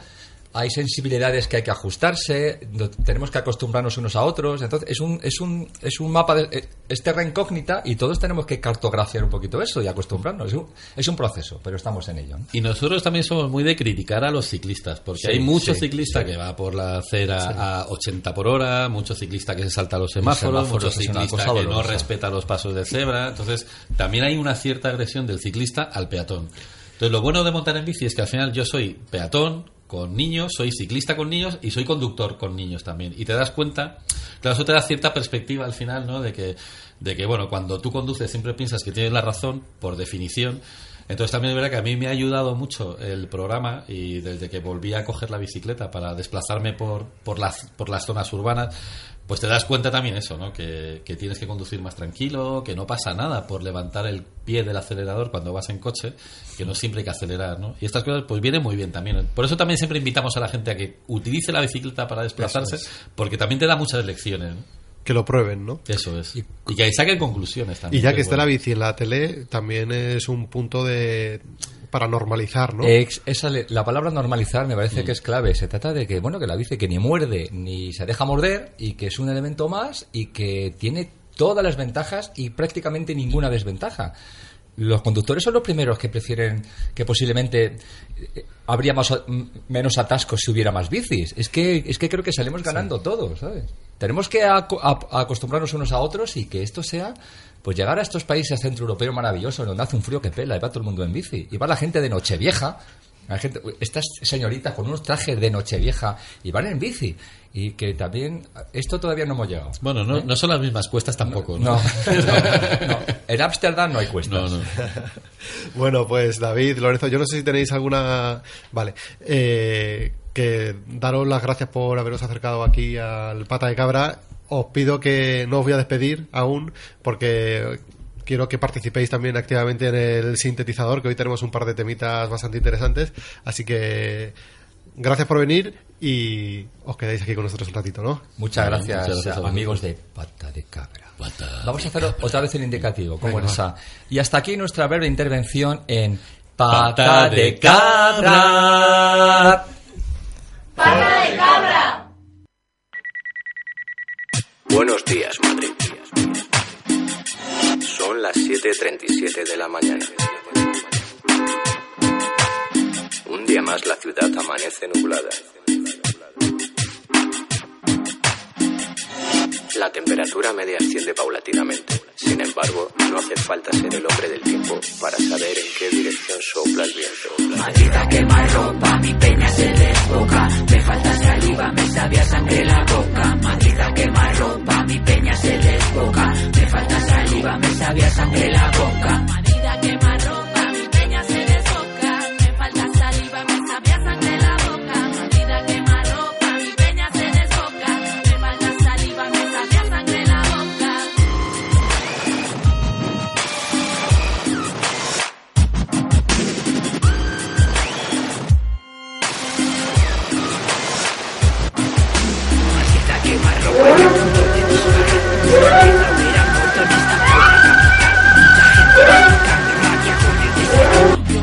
hay sensibilidades que hay que ajustarse, tenemos que acostumbrarnos unos a otros. Entonces, es un, es un, es un mapa, de, eh, es terra incógnita y todos tenemos que cartografiar un poquito eso y acostumbrarnos. Es un, es un proceso, pero estamos en ello. ¿no? Y nosotros también somos muy de criticar a los ciclistas, porque Sí, hay muchos sí, ciclistas sí. que va por la acera a 80 por hora, muchos ciclistas que se saltan los semáforos, semáforos muchos ciclistas que no respetan los pasos de cebra. Entonces, también hay una cierta agresión del ciclista al peatón. Entonces, lo bueno de montar en bici es que al final yo soy peatón con niños, soy ciclista con niños y soy conductor con niños también. Y te das cuenta, claro, eso te da cierta perspectiva al final, ¿no? De que, de que bueno, cuando tú conduces siempre piensas que tienes la razón, por definición. Entonces también es verdad que a mí me ha ayudado mucho el programa y desde que volví a coger la bicicleta para desplazarme por, por, las, por las zonas urbanas, pues te das cuenta también eso, ¿no? Que, que tienes que conducir más tranquilo, que no pasa nada por levantar el pie del acelerador cuando vas en coche, que no siempre hay que acelerar, ¿no? Y estas cosas pues vienen muy bien también. Por eso también siempre invitamos a la gente a que utilice la bicicleta para desplazarse, porque también te da muchas lecciones, ¿no? Que lo prueben, ¿no? Eso es. Y, que saquen conclusiones también. Y ya que es está la bici en la tele, también es un punto de para normalizar, ¿no? Ex- esa le- la palabra normalizar me Mm. parece que es clave. Se trata de que, bueno, que la bici que ni muerde ni se deja morder y que es un elemento más y que tiene todas las ventajas y prácticamente ninguna desventaja. Los conductores son los primeros que prefieren que posiblemente eh, habría más, a- m- menos atascos si hubiera más bicis. Es que, es que creo que salimos ganando todos, ¿sabes? Tenemos que aco- a- a acostumbrarnos unos a otros y que esto sea, pues llegar a estos países centroeuropeos maravillosos donde hace un frío que pela y va todo el mundo en bici. Y va la gente de Nochevieja, la gente, estas señoritas con unos trajes de Nochevieja y van en bici. Y que también, esto todavía no hemos llegado. Bueno, no, no son las mismas cuestas tampoco, ¿no? No, *laughs* no, no. En Ámsterdam no hay cuestas. No, no. *laughs* Bueno, pues David, Lorenzo, yo no sé si tenéis alguna... Vale. Eh, que daros las gracias por haberos acercado aquí al Pata de Cabra. Os pido que no os voy a despedir aún porque quiero que participéis también activamente en el sintetizador, que hoy tenemos un par de temitas bastante interesantes. Así que gracias por venir y os quedáis aquí con nosotros un ratito, ¿no? Muchas gracias, Muchas gracias a amigos de Pata de Cabra. Vamos a hacer otra vez el indicativo, como Venga, esa. Y hasta aquí nuestra breve intervención en Pata de Cabra. ¡Pata de cabra! Buenos días, Madrid. Son las 7.37 de la mañana. Un día más la ciudad amanece nublada. La temperatura media asciende paulatinamente. Sin embargo, no hace falta ser el hombre del tiempo para saber en qué dirección sopla el viento. Ropa, mi peña se. Me sabía sangre la boca. Maldita quema ropa, mi peña se desboca. Me falta saliva, me sabía sangre la boca.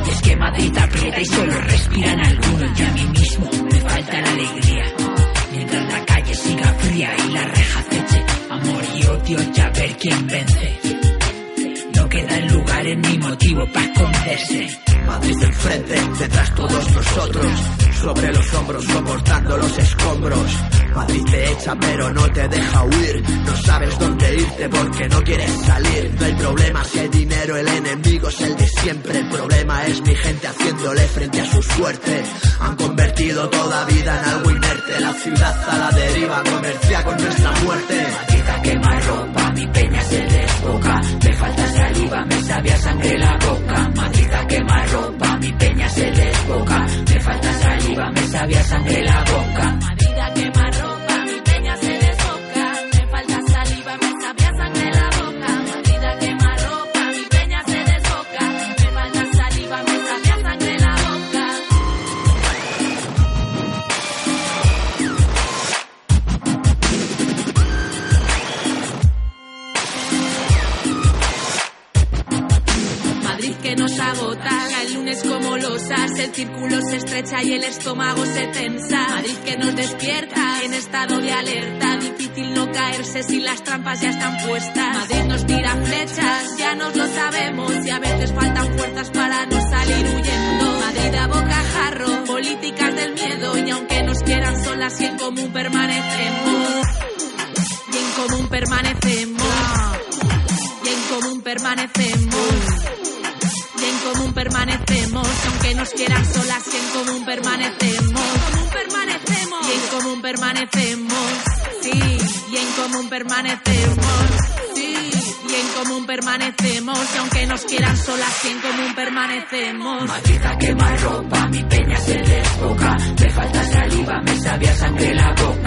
Y es que Madrid aprieta y solo respiran algunos. Y a mí mismo me falta la alegría. Mientras la calle siga fría y la reja aceche. Amor y odio, ya ver quién vence. No quedan lugares ni motivo para esconderse. Madrid enfrente, detrás todos nosotros, sobre los hombros soportando los escombros. Madrid te echa pero no te deja huir, no sabes dónde irte porque no quieres salir. No hay problema si hay dinero, el enemigo es el de siempre. El problema es mi gente haciéndole frente a su suerte. Han convertido toda vida en algo inerte, la ciudad a la deriva comercia con nuestra muerte. Maldita quema ropa, mi peña se desboca. Me falta saliva, me sabía sangre la boca. Maldita quema ropa, mi peña se desboca. Me falta saliva, me sabía sangre la boca. Maldita quema ropa, círculo se estrecha y el estómago se tensa. Madrid que nos despierta en estado de alerta. Difícil no caerse si las trampas ya están puestas. Madrid nos tira flechas, ya nos lo sabemos. Y a veces faltan fuerzas para no salir huyendo. Madrid a bocajarro, políticas del miedo. Y aunque nos quieran solas y en común permanecemos. Y en común permanecemos. Y en común permanecemos. Común permanecemos, aunque nos quieran solas y en común permanecemos. común permanecemos. Y en común permanecemos. Sí, y en común permanecemos. Sí, y en común permanecemos, y aunque nos quieran solas y en común permanecemos. Madrid a quemar ropa, mi peña se desboca. Me falta saliva, me sabía sangre la boca.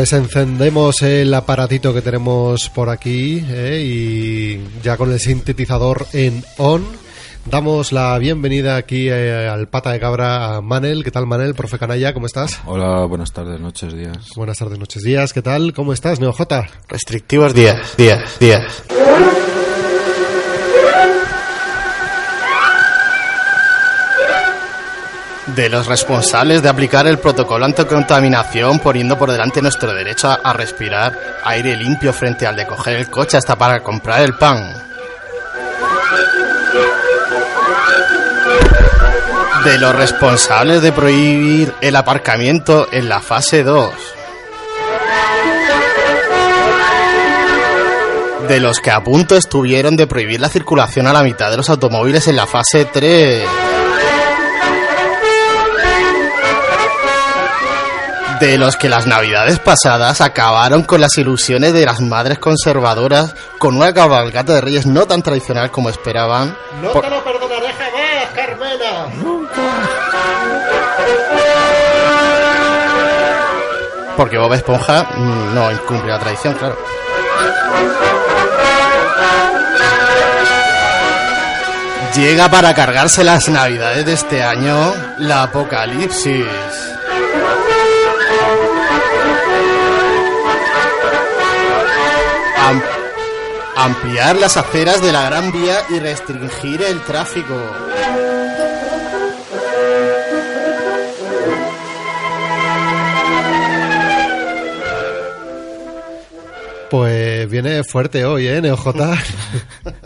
Pues encendemos el aparatito que tenemos por aquí eh, y ya con el sintetizador en on. Damos la bienvenida aquí eh, al pata de cabra a Manel. ¿Qué tal, Manel? Profe Canalla, ¿cómo estás? Hola, buenas tardes, noches, días. Buenas tardes, noches, días. ¿Qué tal? ¿Cómo estás, NeoJ? Restrictivos días, días, días. De los responsables de aplicar el protocolo anticontaminación poniendo por delante nuestro derecho a, respirar aire limpio frente al de coger el coche hasta para comprar el pan. De los responsables de prohibir el aparcamiento en la fase 2. De los que a punto estuvieron de prohibir la circulación a la mitad de los automóviles en la fase 3. De los que las navidades pasadas acabaron con las ilusiones de las madres conservadoras con una cabalgata de reyes no tan tradicional como esperaban. No Por- te lo perdonaré jamás, Carmena. Porque Bob Esponja mm, no incumple la tradición, claro. Llega para cargarse las navidades de este año la apocalipsis. Am- ampliar las aceras de la Gran Vía y restringir el tráfico. Pues viene fuerte hoy, ¿eh, NeoJ? *laughs*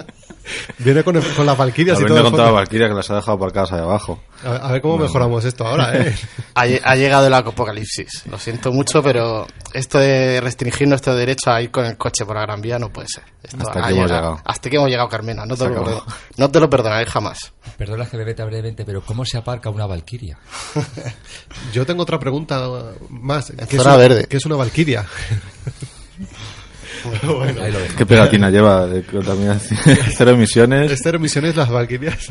viene con, con las valquirias y todo. el encontrado a fondo. Valkyria que las ha dejado aparcadas ahí abajo. A, a ver cómo mejoramos esto ahora, ¿eh? *laughs* Ha, ha llegado el apocalipsis. Lo siento mucho, pero esto de restringir nuestro derecho a ir con el coche por la Gran Vía no puede ser. Esto Hasta ha aquí hemos llegado. Hasta que hemos llegado, Carmena. No te, lo, acabó. perdo- no te lo perdonaré jamás. Perdona que me meta brevemente, pero ¿cómo se aparca una valquiria? *laughs* Yo tengo otra pregunta más. ¿Qué es zona una- verde. ¿Qué es una valquiria? *laughs* Bueno. Ahí lo dejo. ¿Qué pegatina lleva? De contaminación? *laughs* Cero emisiones. Esther Misiones, las Valquirias.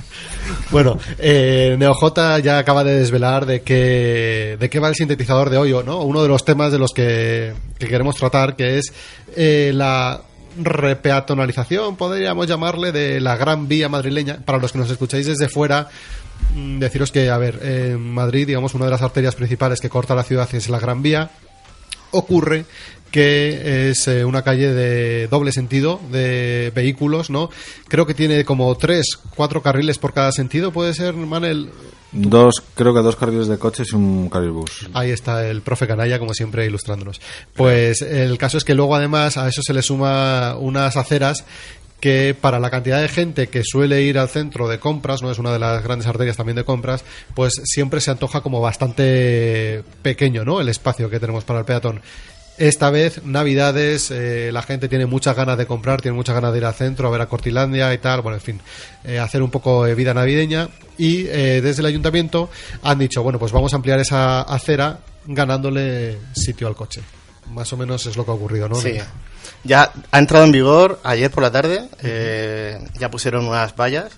Bueno, eh, NeoJ ya acaba de desvelar de qué, de qué va el sintetizador de hoy, ¿o ¿no? Uno de los temas de los que, que queremos tratar, que es eh, la repeatonalización, podríamos llamarle, de la Gran Vía madrileña. Para los que nos escucháis desde fuera, mm, deciros que, a ver, en Madrid, digamos, una de las arterias principales que corta la ciudad es la Gran Vía. Ocurre que es eh, una calle de doble sentido de vehículos, ¿no? Creo que tiene como tres, cuatro carriles por cada sentido, ¿puede ser, Manel? Dos, creo que dos carriles de coches y un carril bus. Ahí está el profe Canalla, como siempre, ilustrándonos. Pues el caso es que luego, además, a eso se le suma unas aceras que para la cantidad de gente que suele ir al centro de compras, no es una de las grandes arterias también de compras, pues siempre se antoja como bastante pequeño, ¿no? El espacio que tenemos para el peatón. Esta vez, Navidades, eh, la gente tiene muchas ganas de comprar, tiene muchas ganas de ir al centro, a ver a Cortilandia y tal, bueno, en fin, eh, hacer un poco de vida navideña. Y eh, desde el ayuntamiento han dicho, bueno, pues vamos a ampliar esa acera ganándole sitio al coche. Más o menos es lo que ha ocurrido, ¿no? Sí. Ya ha entrado en vigor ayer por la tarde. eh, ya pusieron unas vallas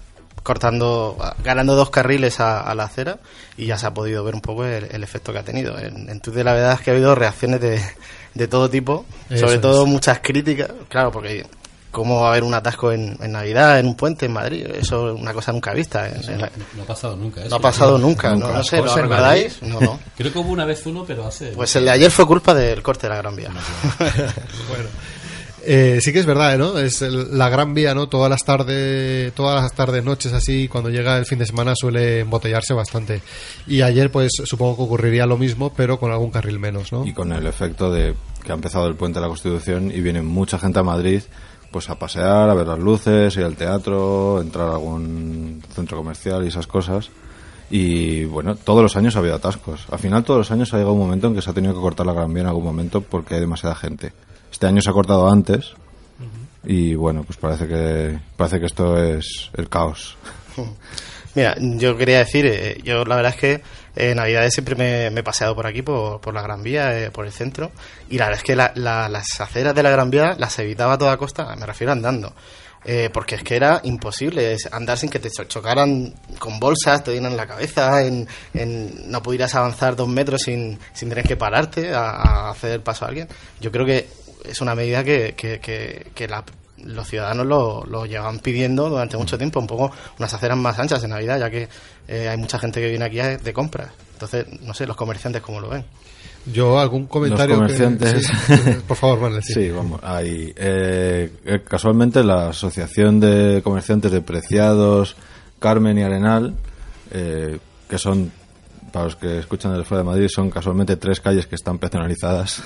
cortando, ganando dos carriles a, a la acera y ya se ha podido ver un poco el, el efecto que ha tenido. En, en Twitter la verdad es que ha habido reacciones de, de todo tipo, Eso sobre todo es. muchas críticas, claro, porque cómo va a haber un atasco en, en Navidad, en un puente en Madrid, eso es una cosa nunca vista. en- en la- No ha pasado nunca. No eso. ha pasado nunca, no, no sé, ¿lo recordáis? No, no. *laughs* Creo que hubo una vez uno, pero hace... Pues el de ayer fue culpa del corte de la Gran Vía. *laughs* bueno. Eh, sí que es verdad, ¿no? Es el- la gran vía, ¿no? Todas las tardes, todas las tardes, noches así, cuando llega el fin de semana suele embotellarse bastante. Y ayer, pues, supongo que ocurriría lo mismo, pero con algún carril menos, ¿no? Y con el efecto de que ha empezado el puente de la Constitución y viene mucha gente a Madrid pues a pasear, a ver las luces, ir al teatro, entrar a algún centro comercial y esas cosas. Y bueno, todos los años ha habido atascos. Al final todos los años ha llegado un momento en que se ha tenido que cortar la Gran Vía en algún momento porque hay demasiada gente. Este año se ha cortado antes y bueno, pues parece que parece que esto es el caos. *laughs* Mira, yo quería decir, eh, yo la verdad es que en Navidades siempre me, me he paseado por aquí, por, por la Gran Vía, eh, por el centro, y la verdad es que la- la- las aceras de la Gran Vía las evitaba a toda costa, me refiero andando. Eh, porque es que era imposible andar sin que te cho- chocaran con bolsas, te dieran en la cabeza, en, en- no pudieras avanzar dos metros sin, sin tener que pararte a, a hacer paso a alguien. Yo creo que es una medida que, que, que- que la- los ciudadanos lo, lo llevan pidiendo durante mucho tiempo, un poco unas aceras más anchas en Navidad, ya que eh, hay mucha gente que viene aquí a- de compras. Entonces, no sé, los comerciantes cómo lo ven. Yo, algún comentario. Los que- comerciantes. sí, por favor, vale, sí. Sí, vamos. Ahí. Eh, eh, casualmente la Asociación de Comerciantes de Preciados, Carmen y Arenal, eh, que son, para los que escuchan desde fuera de Madrid, son casualmente tres calles que están peatonalizadas,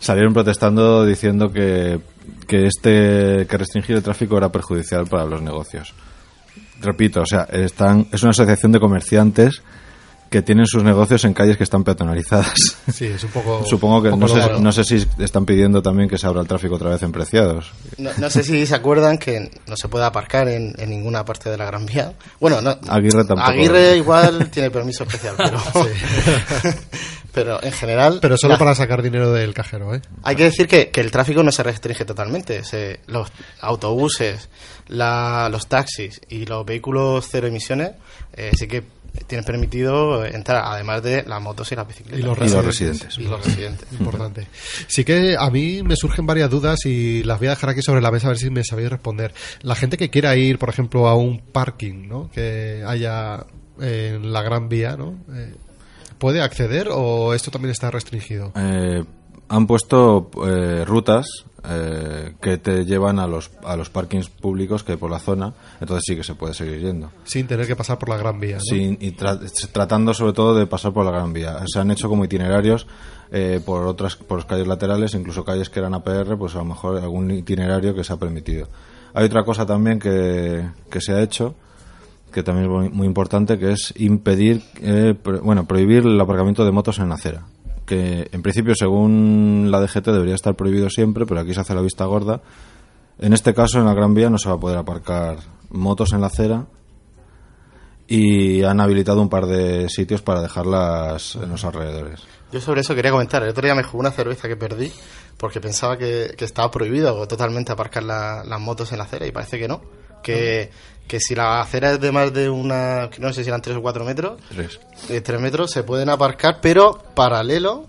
salieron protestando diciendo que, que este que restringir el tráfico era perjudicial para los negocios. Repito, o sea, están, es una asociación de comerciantes que tienen sus negocios en calles que están peatonalizadas. Sí, es un poco. *laughs* Supongo que no sé, no sé si están pidiendo también que se abra el tráfico otra vez en Preciados. No, no sé si se acuerdan que no se puede aparcar en, en ninguna parte de la Gran Vía. Bueno, no, Aguirre tampoco. Aguirre igual tiene permiso especial, pero, *laughs* *laughs* pero en general... Pero solo la- para sacar dinero del cajero, ¿eh? Hay que decir que, que el tráfico no se restringe totalmente. Se- los autobuses, la- los taxis y los vehículos cero emisiones eh, sí que tienen permitido entrar, además de las motos y las bicicletas. Y los residentes. Y los residentes. Importante. Sí que a mí me surgen varias dudas y las voy a dejar aquí sobre la mesa a ver si me sabéis responder. La gente que quiera ir, por ejemplo, a un parking, ¿no? Que haya en la Gran Vía, ¿no? Eh, ¿Puede acceder o esto también está restringido? Eh, han puesto eh, rutas eh, que te llevan a los, a los parkings públicos que hay por la zona, entonces sí que se puede seguir yendo. Sin tener que pasar por la Gran Vía, ¿no? Sin- y tra- tratando sobre todo de pasar por la Gran Vía. Se han hecho como itinerarios eh, por otras por las calles laterales, incluso calles que eran APR, pues a lo mejor algún itinerario que se ha permitido. Hay otra cosa también que, que se ha hecho, que también es muy, importante, que es impedir, eh, pro- bueno, prohibir el aparcamiento de motos en la acera. Que en principio, según la DGT, debería estar prohibido siempre, pero aquí se hace la vista gorda. En este caso, en la Gran Vía no se va a poder aparcar motos en la acera y han habilitado un par de sitios para dejarlas en los alrededores. Yo sobre eso quería comentar. El otro día me jugué una cerveza que perdí porque pensaba que, que estaba prohibido totalmente aparcar la- las motos en la acera y parece que no. Que, que si la acera es de más de una, no sé si eran 3 o 4 metros, Tres. de 3 metros se pueden aparcar, pero paralelo,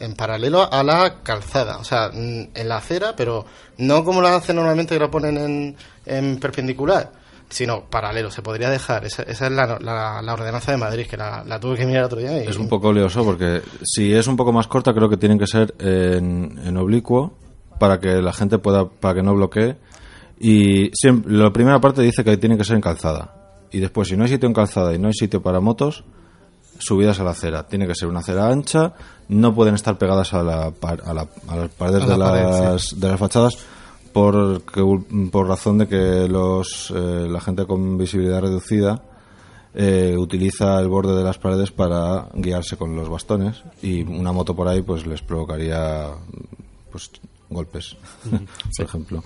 en paralelo a la calzada. O sea, mm, en la acera, pero no como la hacen normalmente que la ponen en, en perpendicular, sino paralelo. Se podría dejar. Esa, esa es la, la- la ordenanza de Madrid, que la, la tuve que mirar el otro día. Y, Es un poco lioso porque si es un poco más corta creo que tienen que ser en, en oblicuo para que la gente pueda, para que no bloquee. Y siempre, la primera parte dice que tiene que ser en calzada. Y después, si no hay sitio en calzada y no hay sitio para motos, subidas a la acera. Tiene que ser una acera ancha, no pueden estar pegadas a, la, par- a, la- a las paredes A de, pared, las, de las fachadas por, que- por razón de que los, eh, la gente con visibilidad reducida eh, utiliza el borde de las paredes para guiarse con los bastones y una moto por ahí pues les provocaría pues golpes, *laughs* por ejemplo.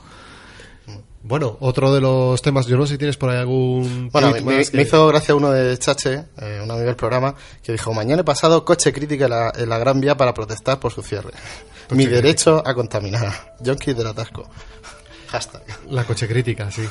Bueno, otro de los temas, yo no sé si tienes por ahí algún... Bueno, me, más me que- hizo gracia uno de Chache, eh, un amigo del programa, que dijo, mañana he pasado coche crítica en la, en la Gran Vía para protestar por su cierre. Mi crítica. derecho a contaminar. Junkies del atasco. *laughs* Hashtag. La coche crítica, sí.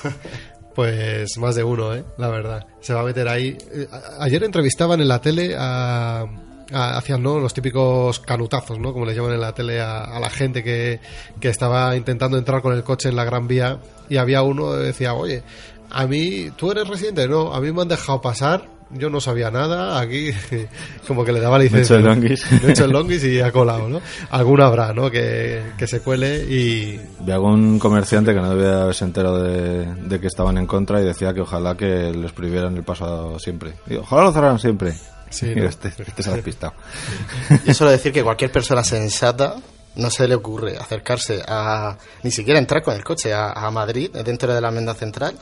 Pues más de uno, ¿eh? La verdad. Se va a meter ahí. Eh, Ayer entrevistaban en la tele a... hacían ¿no? los típicos canutazos, ¿no? Como les llaman en la tele a, a la gente que, que estaba intentando entrar con el coche en la Gran Vía y había uno que decía, oye, a mí, ¿tú eres residente? No, a mí me han dejado pasar, yo no sabía nada, aquí *laughs* como que le daba licencia. Me he hecho el longuis. *laughs* Me he hecho el longuis y ha colado, ¿no? Alguno habrá, ¿no? Que, que se cuele y, Vi algún comerciante que no debía haberse enterado de, de que estaban en contra y decía que ojalá que les prohibieran el paso siempre. Y ojalá lo cerraran siempre. Sí, *laughs* este, este se ha despistado. *laughs* Yo suelo decir que cualquier persona sensata no se le ocurre acercarse a ni siquiera entrar con el coche a, a Madrid dentro de la enmienda central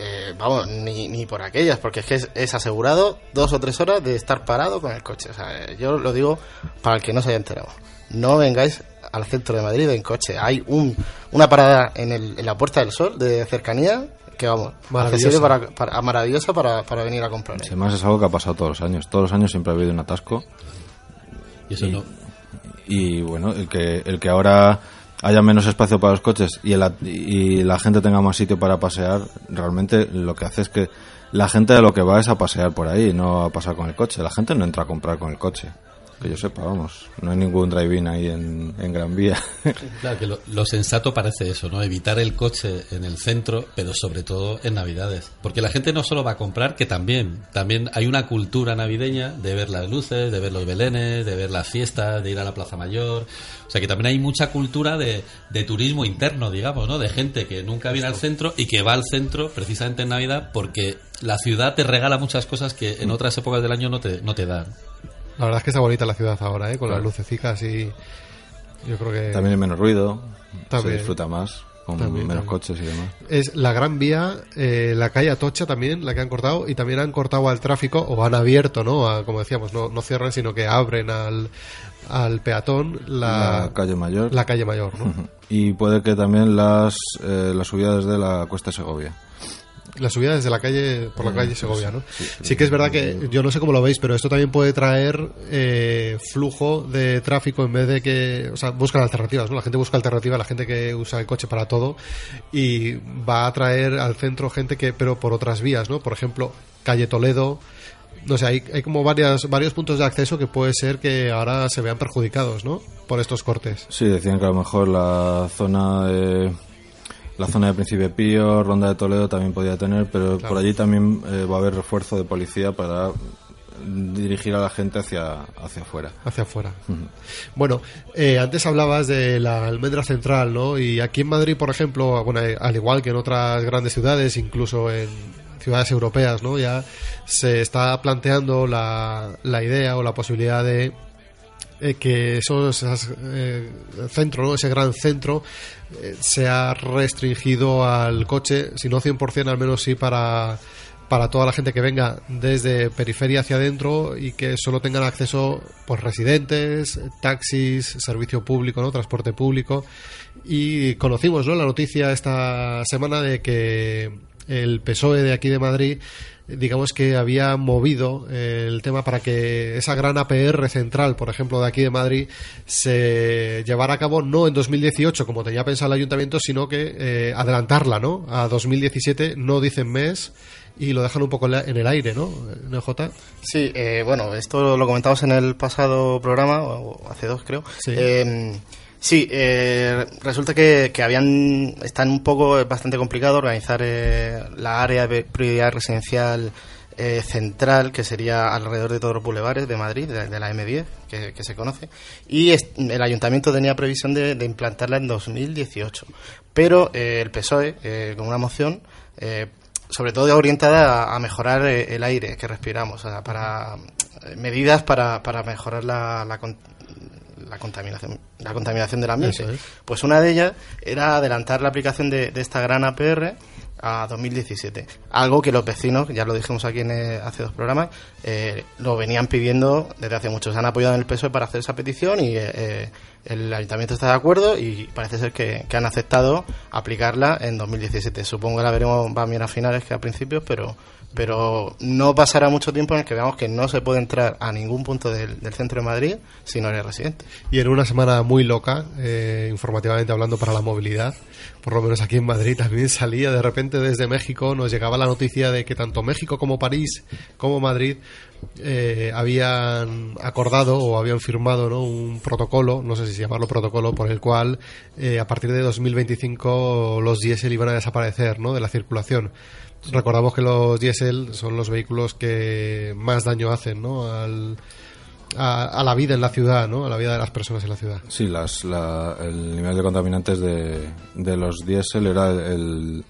eh, vamos ni, ni por aquellas porque es que es, es asegurado dos o tres horas de estar parado con el coche. O sea, eh, yo lo digo para el que no se haya enterado. No vengáis al centro de Madrid en coche. Hay un, una parada en, el, en la Puerta del Sol de cercanía que vamos Maravillosa. para, para- maravillosa para, para venir a comprar Si Además es algo que ha pasado todos los años. Todos los años siempre ha habido un atasco. Y eso no. Y bueno, el que, el que ahora haya menos espacio para los coches y, el y la gente tenga más sitio para pasear, realmente lo que hace es que la gente a lo que va es a pasear por ahí, no a pasar con el coche. La gente no entra a comprar con el coche. Que yo sepa, vamos. No hay ningún drive-in ahí en, en Gran Vía. *laughs* Claro que lo, lo sensato parece eso, ¿no? Evitar el coche en el centro, pero sobre todo en Navidades. Porque la gente no solo va a comprar, que también. También hay una cultura navideña de ver las luces, de ver los belenes, de ver las fiestas, de ir a la Plaza Mayor. O sea que también hay mucha cultura de, de turismo interno, digamos, ¿no? De gente que nunca viene al centro y que va al centro precisamente en Navidad porque la ciudad te regala muchas cosas que en otras épocas del año no te, no te dan. La verdad es que está bonita la ciudad ahora, ¿eh? Con Claro. las lucecicas y... Yo creo que... También hay menos ruido, También. se disfruta más, con También, menos también. coches y demás. Es la Gran Vía, eh, la calle Atocha también, la que han cortado, y también han cortado al tráfico, o han abierto, ¿no? A- como decíamos, no, no cierran, sino que abren al, al peatón la, La calle Mayor. La calle Mayor, ¿no? *laughs* Y puede que también las, eh, las subidas de la Cuesta Segovia. La subida desde la calle, por la Eh, calle Segovia, ¿no? sí, sí, Sí que es verdad que, yo no sé cómo lo veis, pero esto también puede traer eh, flujo de tráfico en vez de que, o sea, buscan alternativas, ¿no? La gente busca alternativas, la gente que usa el coche para todo y va a traer al centro gente que, pero por otras vías, ¿no? Por ejemplo, calle Toledo, no sé, hay, hay como varias, varios puntos de acceso que puede ser que ahora se vean perjudicados, ¿no? Por estos cortes. Sí, decían que a lo mejor la zona de la zona de Príncipe Pío, Ronda de Toledo también podía tener, pero Claro. por allí también eh, va a haber refuerzo de policía para dirigir a la gente hacia hacia afuera. Hacia afuera. Bueno, eh, antes hablabas de la almendra central, ¿no? Y aquí en Madrid, por ejemplo, bueno, eh, al igual que en otras grandes ciudades, incluso en ciudades europeas, ¿no? Ya se está planteando la, la idea o la posibilidad de eh, que esos esas, eh, centro, ¿no? ese gran centro, eh, sea restringido al coche, si no 100%, al menos sí para, para toda la gente que venga desde periferia hacia adentro y que solo tengan acceso pues residentes, taxis, servicio público, ¿no? transporte público. Y conocimos ¿no? la noticia esta semana de que el PSOE de aquí de Madrid digamos que había movido eh, el tema para que esa gran APR central, por ejemplo, de aquí de Madrid, se llevara a cabo no en 2018, como tenía pensado el ayuntamiento, sino que eh, adelantarla, ¿no? A 2017, no dicen mes, y lo dejan un poco en el aire, ¿no? NJ. Sí, eh, bueno, esto lo comentamos en el pasado programa, o hace dos creo. Sí. Eh, sí, eh, resulta que, que habían, están un poco, bastante complicado organizar eh, la área de prioridad residencial eh, central, que sería alrededor de todos los bulevares de Madrid, de, la M10, que, que se conoce. Y el ayuntamiento tenía previsión de, implantarla en 2018. Pero eh, el PSOE, eh, con una moción, eh, sobre todo orientada a, mejorar el aire que respiramos, o sea, para medidas para, para mejorar la, la, la contaminación la contaminación del ambiente. Es. Pues una de ellas era adelantar la aplicación de, de esta gran APR a 2017. Algo que los vecinos, ya lo dijimos aquí en eh, hace dos programas, eh, lo venían pidiendo desde hace mucho. Se han apoyado en el PSOE para hacer esa petición y eh, eh, el ayuntamiento está de acuerdo y parece ser que, que han aceptado aplicarla en 2017. Supongo que la veremos más bien a finales que a principios, pero pero no pasará mucho tiempo en el que veamos que no se puede entrar a ningún punto del, centro de Madrid si no eres residente. Y en una semana muy loca, eh, informativamente hablando para la movilidad, por lo menos aquí en Madrid también salía de repente desde México, nos llegaba la noticia de que tanto México como París como Madrid eh, habían acordado o habían firmado ¿no? un protocolo, no sé si llamarlo protocolo, por el cual eh, a partir de 2025 los diésel iban a desaparecer ¿no? de la circulación. Recordamos que los diésel son los vehículos que más daño hacen ¿no? Al, a, a la vida en la ciudad, ¿no? a la vida de las personas en la ciudad. Sí, las, la- el nivel de contaminantes de, de los diésel era el,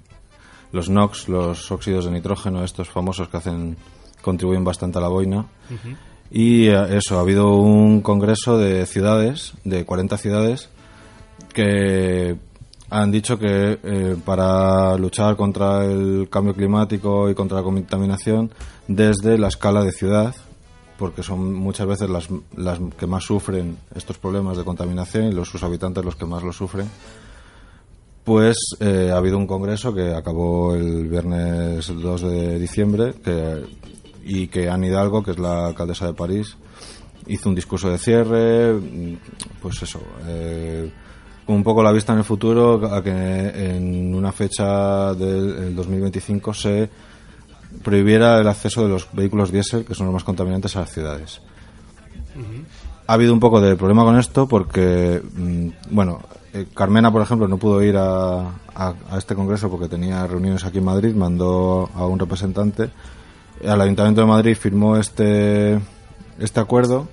los NOx, los óxidos de nitrógeno, estos famosos que hacen contribuyen bastante a la boina. Y eh, eso, ha habido un congreso de ciudades, de 40 ciudades, que han dicho que eh, para luchar contra el cambio climático y contra la contaminación desde la escala de ciudad, porque son muchas veces las, las que más sufren estos problemas de contaminación y los sus habitantes los que más lo sufren, pues eh, ha habido un congreso que acabó el viernes el 2 de diciembre que, y que Anne Hidalgo, que es la alcaldesa de París, hizo un discurso de cierre, pues eso, eh, un poco la vista en el futuro a que en una fecha del el 2025 se prohibiera el acceso de los vehículos diésel, que son los más contaminantes, a las ciudades. Ha habido un poco de problema con esto porque, mm, bueno, eh, Carmena, por ejemplo, no pudo ir a, a- a este congreso porque tenía reuniones aquí en Madrid, mandó a un representante. Al Ayuntamiento de Madrid firmó este, este acuerdo.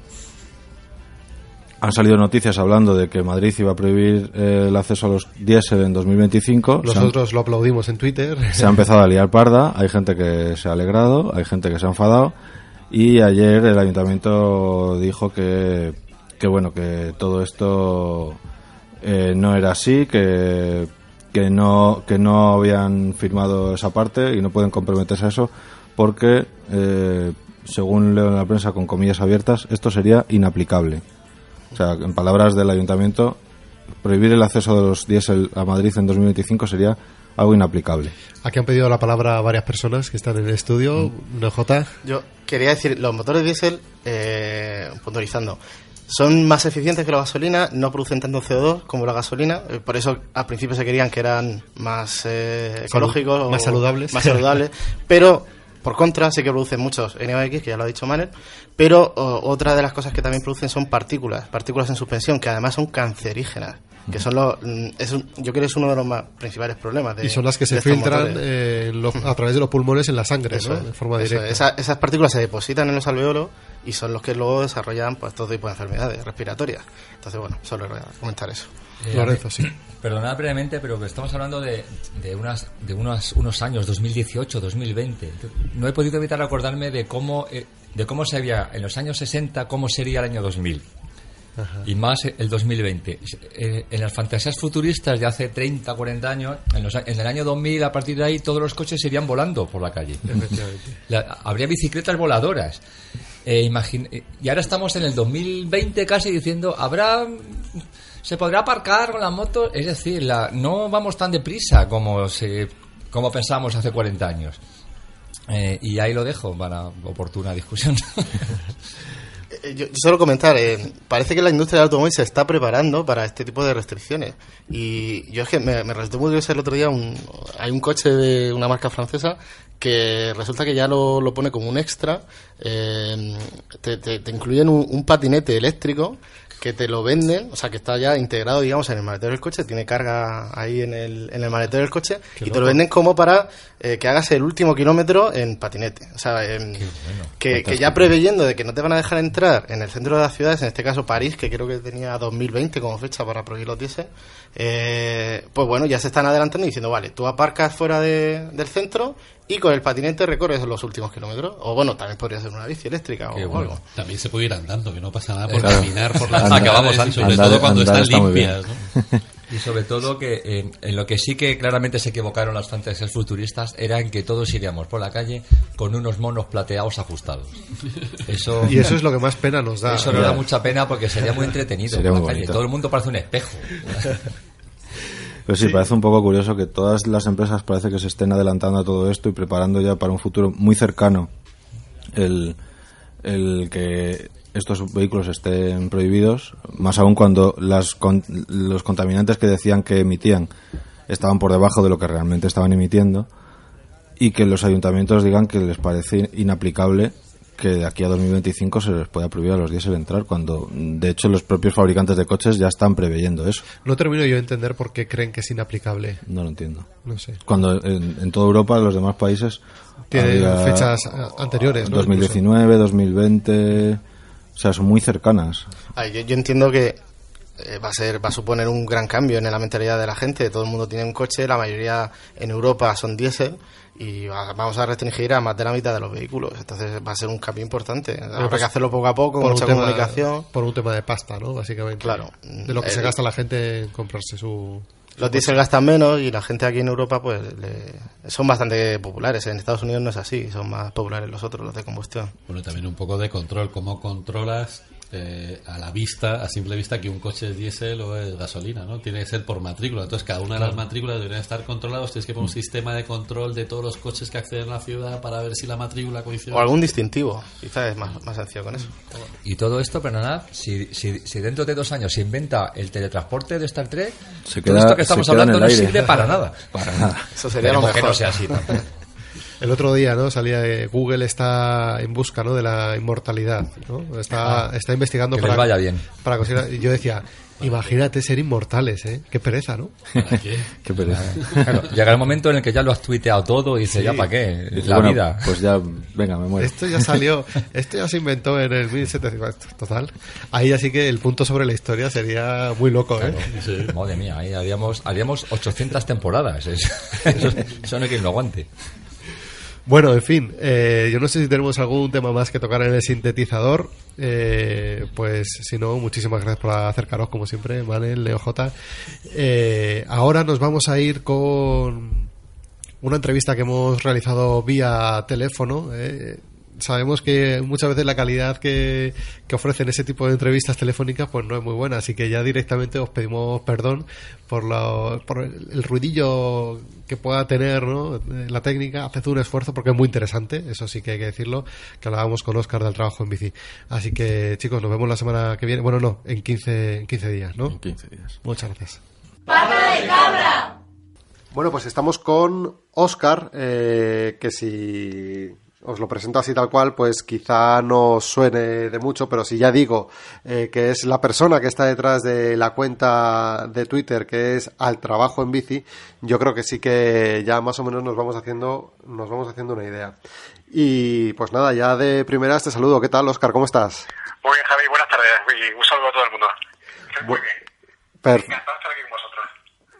Han salido noticias hablando de que Madrid iba a prohibir eh, el acceso a los diésel en 2025. Se han- Nosotros lo aplaudimos en Twitter. se ha empezado a liar parda, hay gente que se ha alegrado, hay gente que se ha enfadado y ayer el ayuntamiento dijo que, que bueno, que todo esto eh, no era así, que, que, no, que no habían firmado esa parte y no pueden comprometerse a eso porque, eh, según leo en la prensa con comillas abiertas, esto sería inaplicable. O sea, en palabras del ayuntamiento, prohibir el acceso de los diésel a Madrid en 2025 sería algo inaplicable. Aquí han pedido la palabra varias personas que están en el estudio. Mm. NJ. Yo quería decir, los motores diésel, eh, puntualizando, son más eficientes que la gasolina, no producen tanto CO2 como la gasolina, eh, por eso al principio se querían que eran más eh, ecológicos, Salud- más o saludables. más saludables, *laughs* pero por contra sí que producen muchos NOx, que ya lo ha dicho Manel, pero o, otra de las cosas que también producen son partículas, partículas en suspensión, que además son cancerígenas, que son los, mm, es yo creo que es uno de los más principales problemas. De, Y son las que se filtran eh, en los- *laughs* a través de los pulmones en la sangre, Eso ¿no? es, De forma directa. es. Esa- esas partículas se depositan en los alveolos y son los que luego desarrollan pues todo tipo de enfermedades respiratorias. Entonces, bueno, solo comentar eso. Lorenzo, sí. *clears throat* Perdonad brevemente, pero estamos hablando de, de, unas, de unos, unos años, 2018, 2020. No he podido evitar acordarme de cómo, eh, de cómo se había en los años 60, cómo sería el año 2000. Y más el 2020. Eh, En las fantasías futuristas de hace 30, 40 años, en, los en el año 2000, a partir de ahí, todos los coches irían volando por la calle. *laughs* La- habría bicicletas voladoras. Eh, imagin- eh, y ahora estamos en el 2020 casi diciendo, habrá... Se podrá aparcar con la moto, es decir, la, no vamos tan deprisa como, se, como pensábamos hace 40 años. Eh, y ahí lo dejo para oportuna discusión. *laughs* Eh, Yo, yo solo comentar, eh, parece que la industria del automóvil se está preparando para este tipo de restricciones. Y yo es que me, resultó muy curioso el otro día, hay un coche de una marca francesa que resulta que ya lo, pone como un extra, eh, te, incluyen un patinete eléctrico que te lo venden, o sea, que está ya integrado, digamos, en el maletero del coche, tiene carga ahí en el, en el maletero del coche, Qué y te lo venden como para eh, que hagas el último kilómetro en patinete. O sea, em, que, que ya preveyendo de que no te van a dejar entrar en el centro de las ciudades, en este caso París, que creo que tenía 2020 como fecha para prohibir los diésel, eh, pues bueno, ya se están adelantando y diciendo, vale, tú aparcas fuera de- del centro y con el patinete recorres los últimos kilómetros. O bueno, también podría ser una bici eléctrica o, Qué o bueno. algo. También se puede ir andando, que no pasa nada por Claro. caminar por las ciudades, y sobre andar- todo cuando andar están está limpias. ¿no? *laughs* Y sobre todo que eh, en lo que sí que claramente se equivocaron las fantasías futuristas era en que todos iríamos por la calle con unos monos plateados ajustados. *laughs* Eso, Y eso es lo que más pena nos da. Eso nos da mucha pena porque sería muy entretenido Sería por la muy calle. bonito. Todo el mundo parece un espejo. Pero sí, parece un poco curioso que todas las empresas parece que se estén adelantando a todo esto y preparando ya para un futuro muy cercano el, el que estos vehículos estén prohibidos, más aún cuando las con- los contaminantes que decían que emitían estaban por debajo de lo que realmente estaban emitiendo y que los ayuntamientos digan que les parece inaplicable que de aquí a 2025 se les pueda prohibir a los diésel entrar cuando de hecho los propios fabricantes de coches ya están preveyendo eso. No termino yo de entender por qué creen que es inaplicable. No lo entiendo. No sé. Cuando en, en toda Europa, los demás países. Tienen fechas anteriores, ¿no? 2019, 2020. O sea, son muy cercanas. Ay, yo, yo entiendo que eh, va a ser va a suponer un gran cambio en la mentalidad de la gente. Todo el mundo tiene un coche, la mayoría en Europa son diésel y va- vamos a restringir a más de la mitad de los vehículos. Entonces va a ser un cambio importante. Habrá pues, que hacerlo poco a poco, con por un mucha tema- comunicación. Por un tema de pasta, ¿no? Básicamente. Claro. De lo que se Eh, gasta la gente en comprarse su. Los diésel gastan menos y la gente aquí en Europa pues le- son bastante populares. En Estados Unidos no es así, son más populares los otros, los de combustión. Bueno, también un poco de control. ¿Cómo controlas eh, a la vista, a simple vista, que un coche es diésel o es gasolina? ¿no? Tiene que ser por matrícula. Entonces, cada una de las matrículas deberían estar controladas. Tienes que poner un sistema de control de todos los coches que acceden a la ciudad para ver si la matrícula coincide. O algún distintivo, quizás es más, más sencillo con eso. Y todo esto, perdonad, si, si, si dentro de dos años se inventa el teletransporte de Star Trek, Se todo esto que estamos hablando no sirve para nada. *laughs* Para nada. Eso sería lo que mejor. no sea así tampoco. El otro día, ¿no? Salía de Google está en busca, ¿no? De la inmortalidad, ¿no? Está, Ah, está investigando que para les vaya bien. Para conseguir. Y yo decía, imagínate ser inmortales, ¿eh? Qué pereza, ¿no? *laughs* Qué pereza. Claro, llegará el momento en el que ya lo has tuiteado todo y dices, Sí. ¿ya para qué? Dice, La bueno, vida. Pues ya, venga, me muero. Esto ya salió, esto ya se inventó en el 1700. Total. Ahí así que el punto sobre la historia sería muy loco, ¿eh? Madre mía, ahí haríamos, haríamos 800 temporadas. Es- *laughs* Eso, eso no hay quien lo aguante. Bueno, en fin, eh, yo no sé si tenemos algún tema más que tocar en el sintetizador. Eh, pues si no, muchísimas gracias por acercaros, como siempre, Manel, Leo J. Eh, ahora nos vamos a ir con una entrevista que hemos realizado vía teléfono. eh. Sabemos que muchas veces la calidad que, que ofrecen ese tipo de entrevistas telefónicas pues no es muy buena, así que ya directamente os pedimos perdón por, lo- por el, ruidillo que pueda tener ¿no? Eh, la técnica. Haced un esfuerzo porque es muy interesante, eso sí que hay que decirlo, que hablábamos con Oscar del trabajo en bici. Así que chicos, nos vemos la semana que viene. Bueno, no, en 15, en 15 días, ¿no? En 15 días. Muchas gracias. ¡Pata de cabra! Bueno, pues estamos con Oscar, eh, que si os lo presento así tal cual, pues quizá no suene de mucho, pero si ya digo eh, que es la persona que está detrás de la cuenta de Twitter, que es al trabajo en bici, yo creo que sí que ya más o menos nos vamos haciendo, nos vamos haciendo una idea. Y pues nada, ya de primeras te saludo. ¿Qué tal, Oscar? ¿Cómo estás? Muy bien, Javi, buenas tardes y un saludo a todo el mundo. Muy bien. Per- Encantado de estar aquí con vosotros.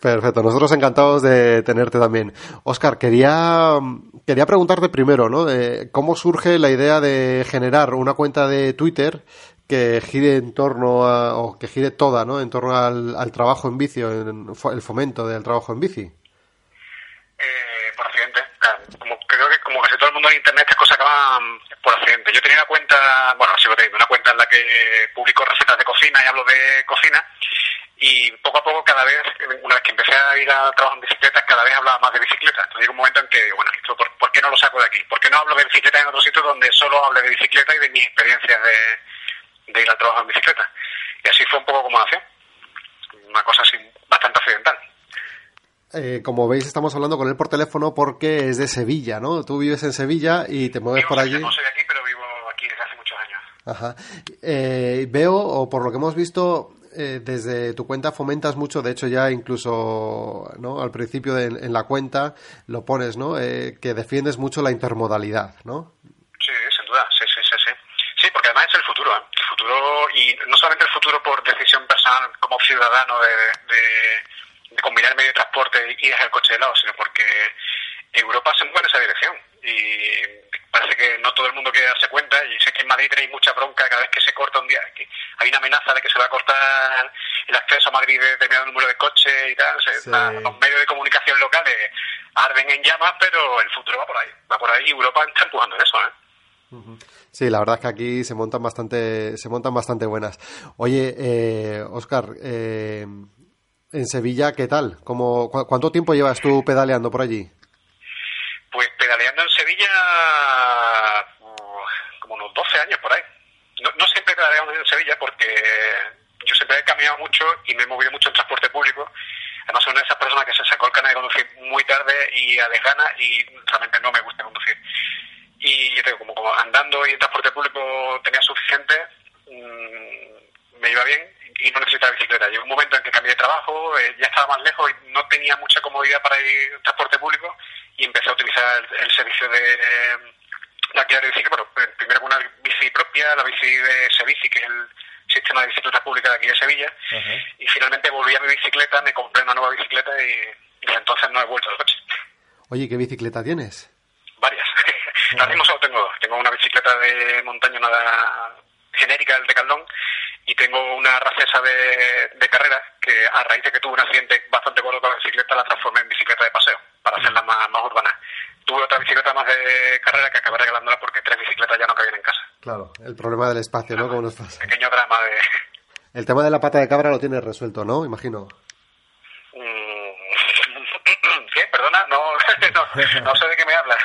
Perfecto, nosotros encantados de tenerte también. Oscar, quería, quería preguntarte primero, ¿no? De ¿Cómo surge la idea de generar una cuenta de Twitter que gire en torno a, o que gire toda, ¿no? En torno al, trabajo en bici, el fomento del trabajo en bici. Eh, por accidente. Como, creo que como casi todo el mundo en Internet, estas cosas acaban por accidente. Yo tenía una cuenta, bueno, sigo teniendo una cuenta en la que publico recetas de cocina y hablo de cocina. Y poco a poco, cada vez, una vez que empecé a ir al trabajo en bicicleta, cada vez hablaba más de bicicleta. Entonces llegó un momento en que, bueno, esto, ¿por, por qué no lo saco de aquí? ¿Por qué no hablo de bicicleta en otro sitio donde solo hable de bicicleta y de mis experiencias de, de ir al trabajo en bicicleta? Y así fue un poco como nació. Una cosa así bastante accidental. Eh, como veis, estamos hablando con él por teléfono porque es de Sevilla, ¿no? Tú vives en Sevilla y te mueves por allí. No soy de aquí, pero vivo aquí desde hace muchos años. Ajá. Eh, veo, o por lo que hemos visto, eh, desde tu cuenta fomentas mucho, de hecho ya incluso ¿no? al principio de- en la cuenta lo pones, ¿no? Eh, que defiendes mucho la intermodalidad, ¿no? Sí, sin duda, sí, sí, sí, sí. Sí, porque además es el futuro, ¿eh? El futuro, y no solamente el futuro por decisión personal como ciudadano de, de, de combinar medio de transporte y dejar el coche de lado, sino porque Europa se mueve en esa dirección. Y parece que no todo el mundo quiere darse cuenta. Y sé que en Madrid tenéis mucha bronca cada vez que se corta un día. que hay una amenaza de que se va a cortar el acceso a Madrid de determinado número de coches y tal. Sí. la- los medios de comunicación locales arden en llamas, pero el futuro va por ahí. Va por ahí y Europa está empujando en eso, ¿eh? Sí, la verdad es que aquí se montan bastante, se montan bastante buenas. Oye, eh, Oscar, eh, en Sevilla, ¿qué tal? ¿Cómo, cu- ¿Cuánto tiempo llevas tú pedaleando por allí? Pues pedaleando en Sevilla uh, como unos 12 años por ahí. No, no siempre porque yo siempre he caminado mucho y me he movido mucho en transporte público. Además soy una de esas personas que se sacó el carnet de conducir muy tarde y a desgana y realmente no me gusta conducir. Y yo tengo como, como andando y en transporte público tenía suficiente, mm, me iba bien y no necesitaba bicicleta. Llegó un momento en que cambié de trabajo, eh, ya estaba más lejos y no tenía mucha comodidad para ir en transporte público y empecé a utilizar el, el servicio de eh, la alquiler de bicicleta, bueno, primero con una bici propia, la bici de Sebici, que es el sistema de bicicletas públicas de aquí de Sevilla, y finalmente volví a mi bicicleta, me compré una nueva bicicleta y, y desde entonces no he vuelto al coche. Oye, ¿qué bicicleta tienes? Varias. Ahora mismo solo tengo dos. Tengo una bicicleta de montaña, una genérica del Decathlon, y tengo una racesa de, de carrera que a raíz de que tuve un accidente bastante gordo con la bicicleta la transformé en bicicleta de paseo para hacerla más, más urbana. Tuve otra bicicleta más de carrera que acabé regalándola porque tres bicicletas ya no cabían en casa. Claro, el problema del espacio, ¿no? Como nos pasa. Pequeño drama de... El tema de la pata de cabra lo tienes resuelto, ¿no? Imagino. Mm, *clears throat* ¿Qué? Perdona, no, *laughs* no, no sé de qué me hablas.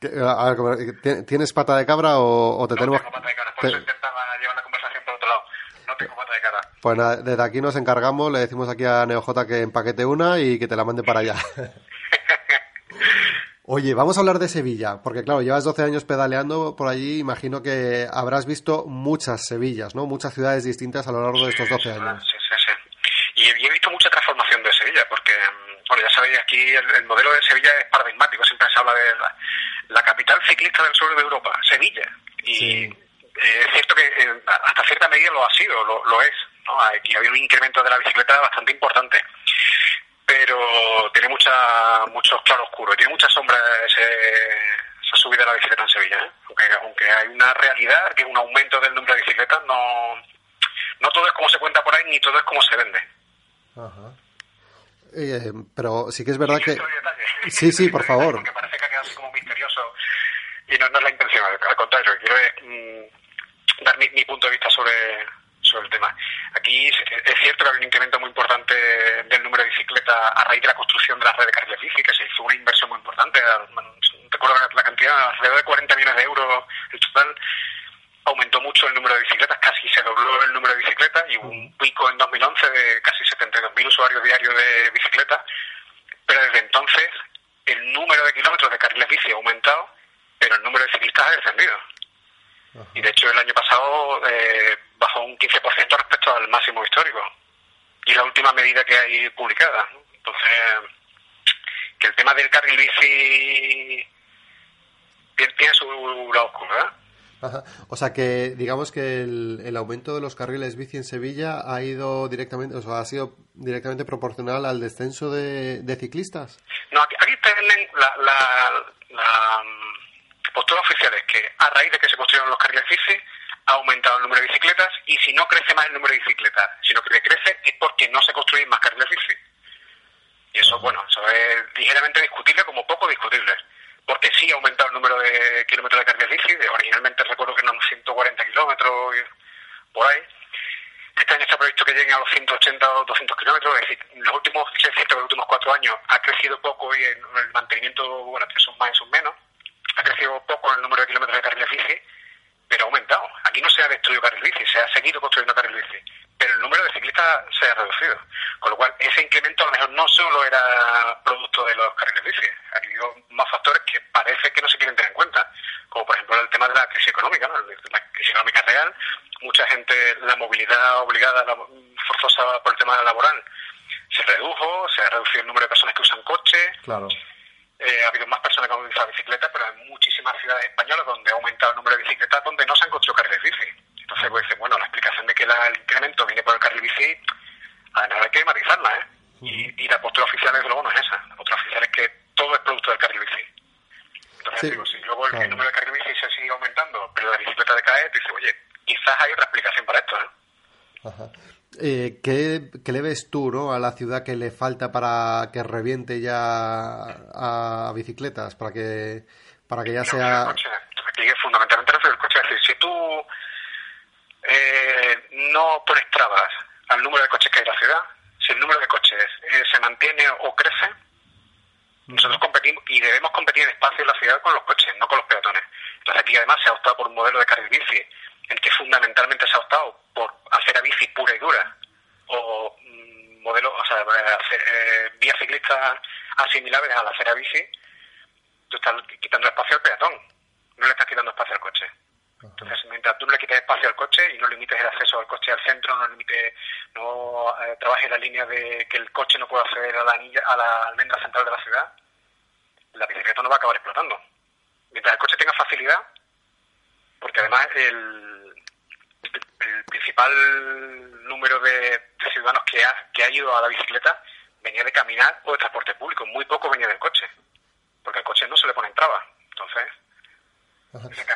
¿Qué- a ver, como- ¿ti- ¿Tienes pata de cabra o, o te tenemos...? Por te- eso intentaba llevar la conversación por otro lado. No tengo pata de cara. Pues nada, desde aquí nos encargamos, le decimos aquí a NeoJ que empaquete una y que te la mande para allá. *laughs* Oye, vamos a hablar de Sevilla, porque claro, llevas 12 años pedaleando por allí, imagino que habrás visto muchas Sevillas, ¿no? Muchas ciudades distintas a lo largo de estos 12 años. Sí, sí, sí. Y, he- visto mucha transformación de Sevilla, porque, mm, bueno, ya sabéis, aquí el, el modelo de Sevilla es paradigmático. Siempre se habla de la, la capital ciclista del sur de Europa, Sevilla. Y eh, es cierto que eh, hasta cierta medida lo ha sido, lo, lo es. ¿no? Aquí había un incremento de la bicicleta bastante importante. Pero mucha, muchos claroscuros, tiene mucha sombra ese, esa subida de la bicicleta en Sevilla. ¿eh? Aunque, aunque hay una realidad, que es un aumento del número de bicicletas, no, no todo es como se cuenta por ahí, ni todo es como se vende. Ajá. Eh, pero sí que es verdad que... *laughs* Sí, sí, por *laughs* favor. Porque parece que ha quedado así como misterioso y no, no es la intención, al, al contrario, quiero es, mm, dar mi, mi punto de vista sobre, sobre el tema. Aquí es, cierto que hay un incremento muy importante del número de bicicletas a raíz de la construcción de la red de carriles bici, que se hizo una inversión muy importante. Recuerdo la- cantidad, alrededor de 40 millones de euros el total. Aumentó mucho el número de bicicletas, casi se dobló el número de bicicletas y hubo un pico en 2011 de casi 72.000 usuarios diarios de bicicleta. Pero desde entonces el número de kilómetros de carriles bici ha aumentado, pero el número de ciclistas ha descendido. Y de hecho el año pasado eh, bajó un 15% respecto al máximo histórico. Y la última medida que hay publicada. Entonces, que el tema del carril bici tiene, su lado oscuro, ¿eh? Ajá. O sea que digamos que el, el aumento de los carriles bici en Sevilla ha ido directamente, o sea, ha sido directamente proporcional al descenso de, de ciclistas. No, aquí, aquí tienen la, la, la postura oficial es que a raíz de que se construyeron los carriles bici ha aumentado el número de bicicletas y si no crece más el número de bicicletas, sino que decrece es porque no se construyen más carriles bici. Y eso, bueno, eso es ligeramente discutible como poco discutible. Porque sí ha aumentado el número de kilómetros de carriles bici, de, originalmente recuerdo que eran 140 kilómetros por ahí. Este año está previsto que lleguen a los 180 o 200 kilómetros, es decir, en los últimos, es cierto que los últimos cuatro años ha crecido poco y en el mantenimiento, bueno, que son más y son menos, ha crecido poco el número de kilómetros de carriles bici, pero ha aumentado. Aquí no se ha destruido carril bici, se ha seguido construyendo carril bici, pero el número de ciclistas se ha reducido. Con lo cual, ese incremento a lo mejor no solo era producto de los carriles bici, ha habido más factores que parece que no se quieren tener en cuenta, como por ejemplo el tema de la crisis económica, ¿no? la crisis económica real, mucha gente, la movilidad obligada, la, forzosa por el tema laboral, se redujo, se ha reducido el número de personas que usan coche, Claro. eh, ha habido más utilizado bicicleta, pero hay muchísimas ciudades españolas donde ha aumentado el número de bicicletas donde no se han construido carriles bici. Entonces, pues, dice, bueno, la explicación de que la- el incremento viene por el carril bici, además hay que matizarla, ¿eh? Y, y la postura oficial, desde luego, no es esa. La postura oficial es que todo es producto del carril bici. Entonces, Sí, digo, si luego el, número de carril bici se sigue aumentando, pero la bicicleta decae, tú dices, oye, quizás hay otra explicación para esto, ¿eh? Ajá. Eh, ¿qué, qué le ves tú ¿no? a la ciudad que le falta para que reviente ya a bicicletas? Para que, para que ya sea... coche. Aquí fundamentalmente al coche. Es decir, si tú eh, no pones trabas al número de coches que hay en la ciudad, si el número de coches eh, se mantiene o crece, nosotros competimos y debemos competir en espacio en la ciudad con los coches, no con los peatones. Entonces aquí además se ha optado por un modelo de carril bici, el que fundamentalmente se ha optado por hacer a bici pura y dura, o mm, modelo, o sea, eh, hacer, eh, vías ciclistas asimilables a la acera bici, tú estás quitando espacio al peatón, no le estás quitando espacio al coche. Entonces, mientras tú no le quites espacio al coche y no limites el acceso al coche al centro, no limites, no eh, trabajes la línea de que el coche no pueda acceder a la anilla, a la almendra central de la ciudad, la bicicleta no va a acabar explotando. Mientras el coche tenga facilidad, porque además el, el, principal número de, de ciudadanos que ha, que ha ido a la bicicleta venía de caminar o de transporte público, muy poco venía del coche, porque al coche no se le ponen trabas. Entonces,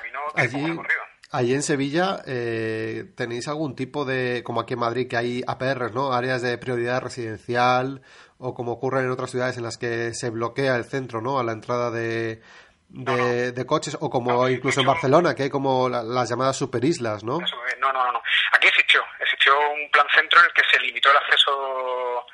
tiene poco Allí, recorrido. allí en Sevilla eh, tenéis algún tipo de, como aquí en Madrid, que hay APRs, ¿no? Áreas de prioridad residencial o como ocurre en otras ciudades en las que se bloquea el centro, ¿no? A la entrada de, de, de coches o como incluso en Barcelona, que hay como la- las llamadas superislas, ¿no? No, no, no, no. Aquí existió, existió un plan centro en el que se limitó el acceso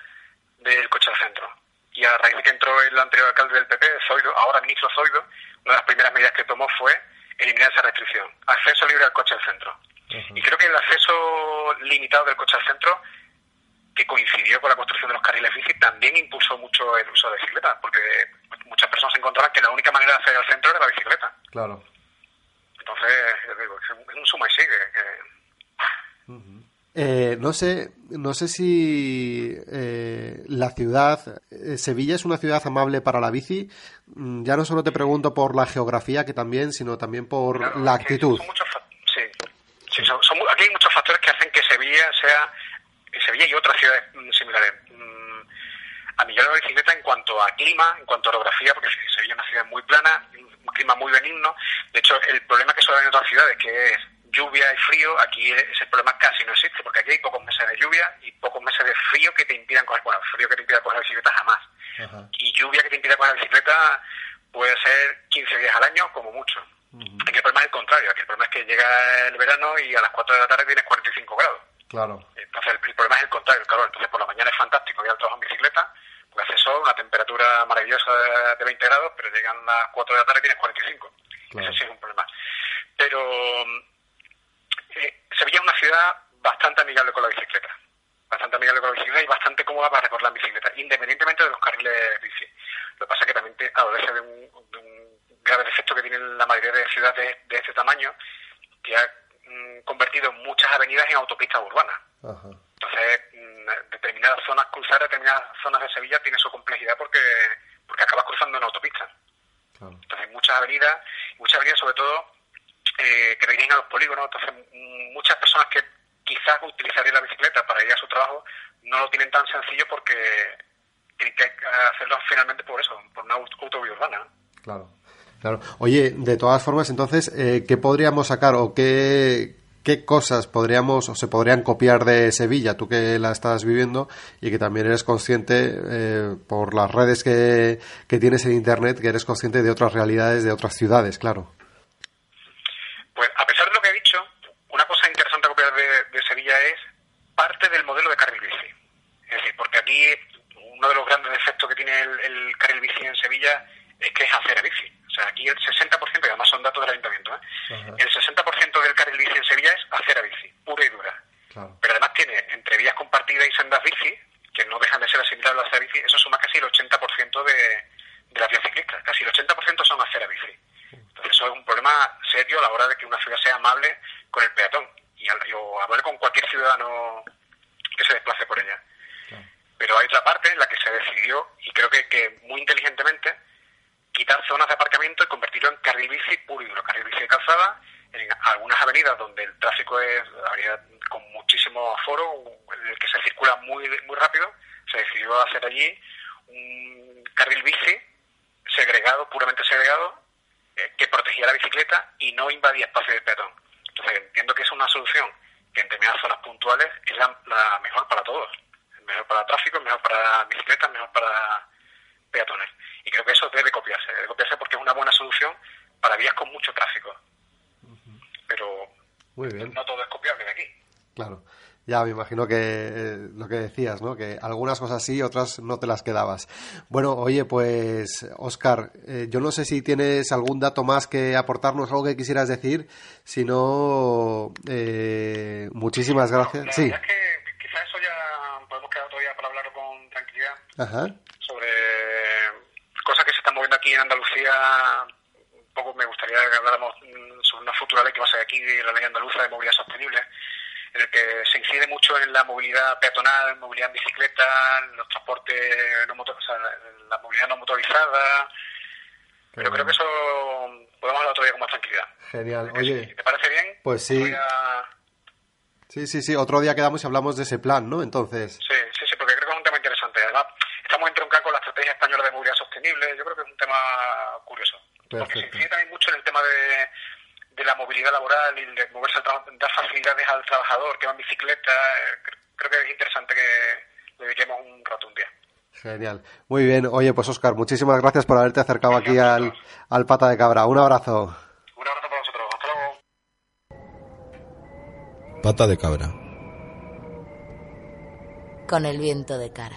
del coche al centro. Y a raíz de que entró el anterior alcalde del PP, Zoido, ahora ministro Zoido, una de las primeras medidas que tomó fue eliminar esa restricción. Acceso libre al coche al centro. Y creo que el acceso limitado del coche al centro, que coincidió con la construcción de los carriles bici, también impulsó mucho el uso de la bicicleta, porque muchas personas encontraban que la única manera de acceder al centro era la bicicleta. Claro. Entonces, digo, es un suma y sigue. que- Eh, no sé, no sé si eh, la ciudad, eh, Sevilla es una ciudad amable para la bici. Mm, Ya no solo te pregunto por la geografía, que también, sino también por la actitud. Sí, sí son- son mu- aquí hay muchos factores que hacen que Sevilla sea, Sevilla y otras ciudades mm, similares, a la bicicleta en cuanto a clima, en cuanto a orografía, porque Sevilla es una ciudad muy plana, un clima muy benigno. De hecho, el problema que suele haber en otras ciudades, que es lluvia y frío, aquí ese problema casi no existe, porque aquí hay pocos meses de lluvia y pocos meses de frío que te impidan coger, bueno, frío que te impida coger la bicicleta jamás. Y lluvia que te impida coger la bicicleta puede ser 15 días al año como mucho. Aquí el problema es el contrario, aquí el problema es que llega el verano y a las 4 de la tarde tienes 45 grados. Claro. Entonces el, el problema es el contrario, el calor. Entonces por la mañana es fantástico ir al trabajo en bicicleta, porque hace sol, una temperatura maravillosa de, de 20 grados, pero llegan las 4 de la tarde y tienes 45. Ese sí es un problema. Pero eh, Sevilla es una ciudad bastante amigable con la bicicleta. Bastante amigable con la bicicleta y bastante cómoda para recorrer la bicicleta, independientemente de los carriles bici. Lo que pasa es que también te adolece de un, de un grave defecto que tienen la mayoría de ciudades de este tamaño, que ha convertido muchas avenidas en autopistas urbanas. Entonces, mm, determinadas zonas, cruzar determinadas zonas de Sevilla tiene su complejidad porque, porque acabas cruzando en autopista. Entonces, muchas avenidas, muchas avenidas sobre todo eh, que dirigen a los polígonos, entonces mm, muchas personas que quizás utilizarían la bicicleta para ir a su trabajo no lo tienen tan sencillo porque tienen que hacerlo finalmente por eso, por una aut- autovía urbana. Claro. Claro. Oye, de todas formas, entonces, eh, ¿qué podríamos sacar o qué, qué cosas podríamos o se podrían copiar de Sevilla, tú que la estás viviendo y que también eres consciente eh, por las redes que, que tienes en Internet, que eres consciente de otras realidades de otras ciudades, claro. Pues a pesar de lo que he dicho, una cosa interesante a copiar de, Sevilla es parte del modelo de carril bici. Es decir, porque aquí uno de los grandes defectos que tiene el, el carril bici en Sevilla es que es acera bici. Sea, aquí el 60%, y además son datos del ayuntamiento, ¿eh? el 60% del carril bici en Sevilla es acera bici, pura y dura. Pero además tiene entre vías compartidas y sendas bici, que no dejan de ser asimilables a la acera bici, eso suma casi el 80% de, de las vías ciclistas. Casi el 80% son acera bici. Entonces eso es un problema serio a la hora de que una ciudad sea amable con el peatón y al- o amable con cualquier ciudadano que se desplace por ella. Pero hay otra parte en la que se decidió, y creo que, que muy inteligentemente, quitar zonas de aparcamiento y convertirlo en carril bici puro y duro, carril bici de calzada, en algunas avenidas donde el tráfico es con muchísimo aforo, en el que se circula muy muy rápido, se decidió hacer allí un carril bici segregado, puramente segregado, eh, que protegía la bicicleta y no invadía espacio de peatón. Entonces entiendo que es una solución que en determinadas zonas puntuales es la, la mejor para todos. Mejor para tráfico, mejor para bicicletas, mejor para peatones. Y creo que eso debe copiarse, debe copiarse porque es una buena solución para vías con mucho tráfico. Pero Muy bien. no todo es copiable de aquí. Claro. Ya me imagino que eh, lo que decías, ¿no? Que algunas cosas sí, otras no te las quedabas. Bueno, oye, pues, Oscar, yo no sé si tienes algún dato más que aportarnos, algo que quisieras decir. Si no, eh, muchísimas gracias. Sí. Es que quizás eso ya podemos quedar todavía para hablarlo con tranquilidad Ajá. sobre cosas que se están moviendo aquí en Andalucía. Un poco me gustaría que habláramos mm, sobre una futura ley que va a ser aquí, la ley andaluza de movilidad sostenible, en el que se incide mucho en la movilidad peatonal, en movilidad en bicicleta, en los transportes no motor, o sea, en la movilidad no motorizada. Pero creo que eso podemos hablar todavía con más tranquilidad. Genial. Oye, ¿Te parece bien? pues sí. A- Sí, sí, sí. Otro día quedamos y hablamos de ese plan, ¿no? Entonces. Sí, sí, sí, porque creo que es un tema interesante. Además, estamos entroncando con la estrategia española de movilidad sostenible. Yo creo que es un tema curioso. Porque se incide también mucho en el tema de, de la movilidad laboral y de moverse al trabajo, dar facilidades al trabajador que va en bicicleta. Cre- Creo que es interesante que le dediquemos un rato un día. Genial. Muy bien. Oye, pues Oscar, muchísimas gracias por haberte acercado aquí al, al pata de cabra. Un abrazo. Pata de cabra. Con el viento de cara.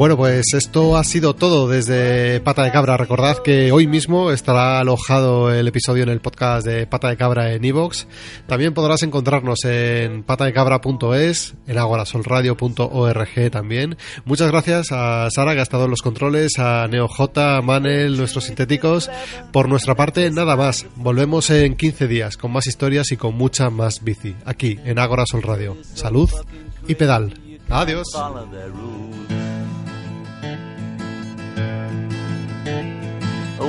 Bueno, pues esto ha sido todo desde Pata de Cabra. Recordad que hoy mismo estará alojado el episodio en el podcast de Pata de Cabra en iVoox. También podrás encontrarnos en patadecabra.es, en agorasolradio.org también. Muchas gracias a Sara que ha estado en los controles, a NeoJ, a Manel, nuestros sintéticos. Por nuestra parte, nada más. Volvemos en 15 días con más historias y con mucha más bici. Aquí, en Agora Sol Radio. Salud y pedal. Adiós.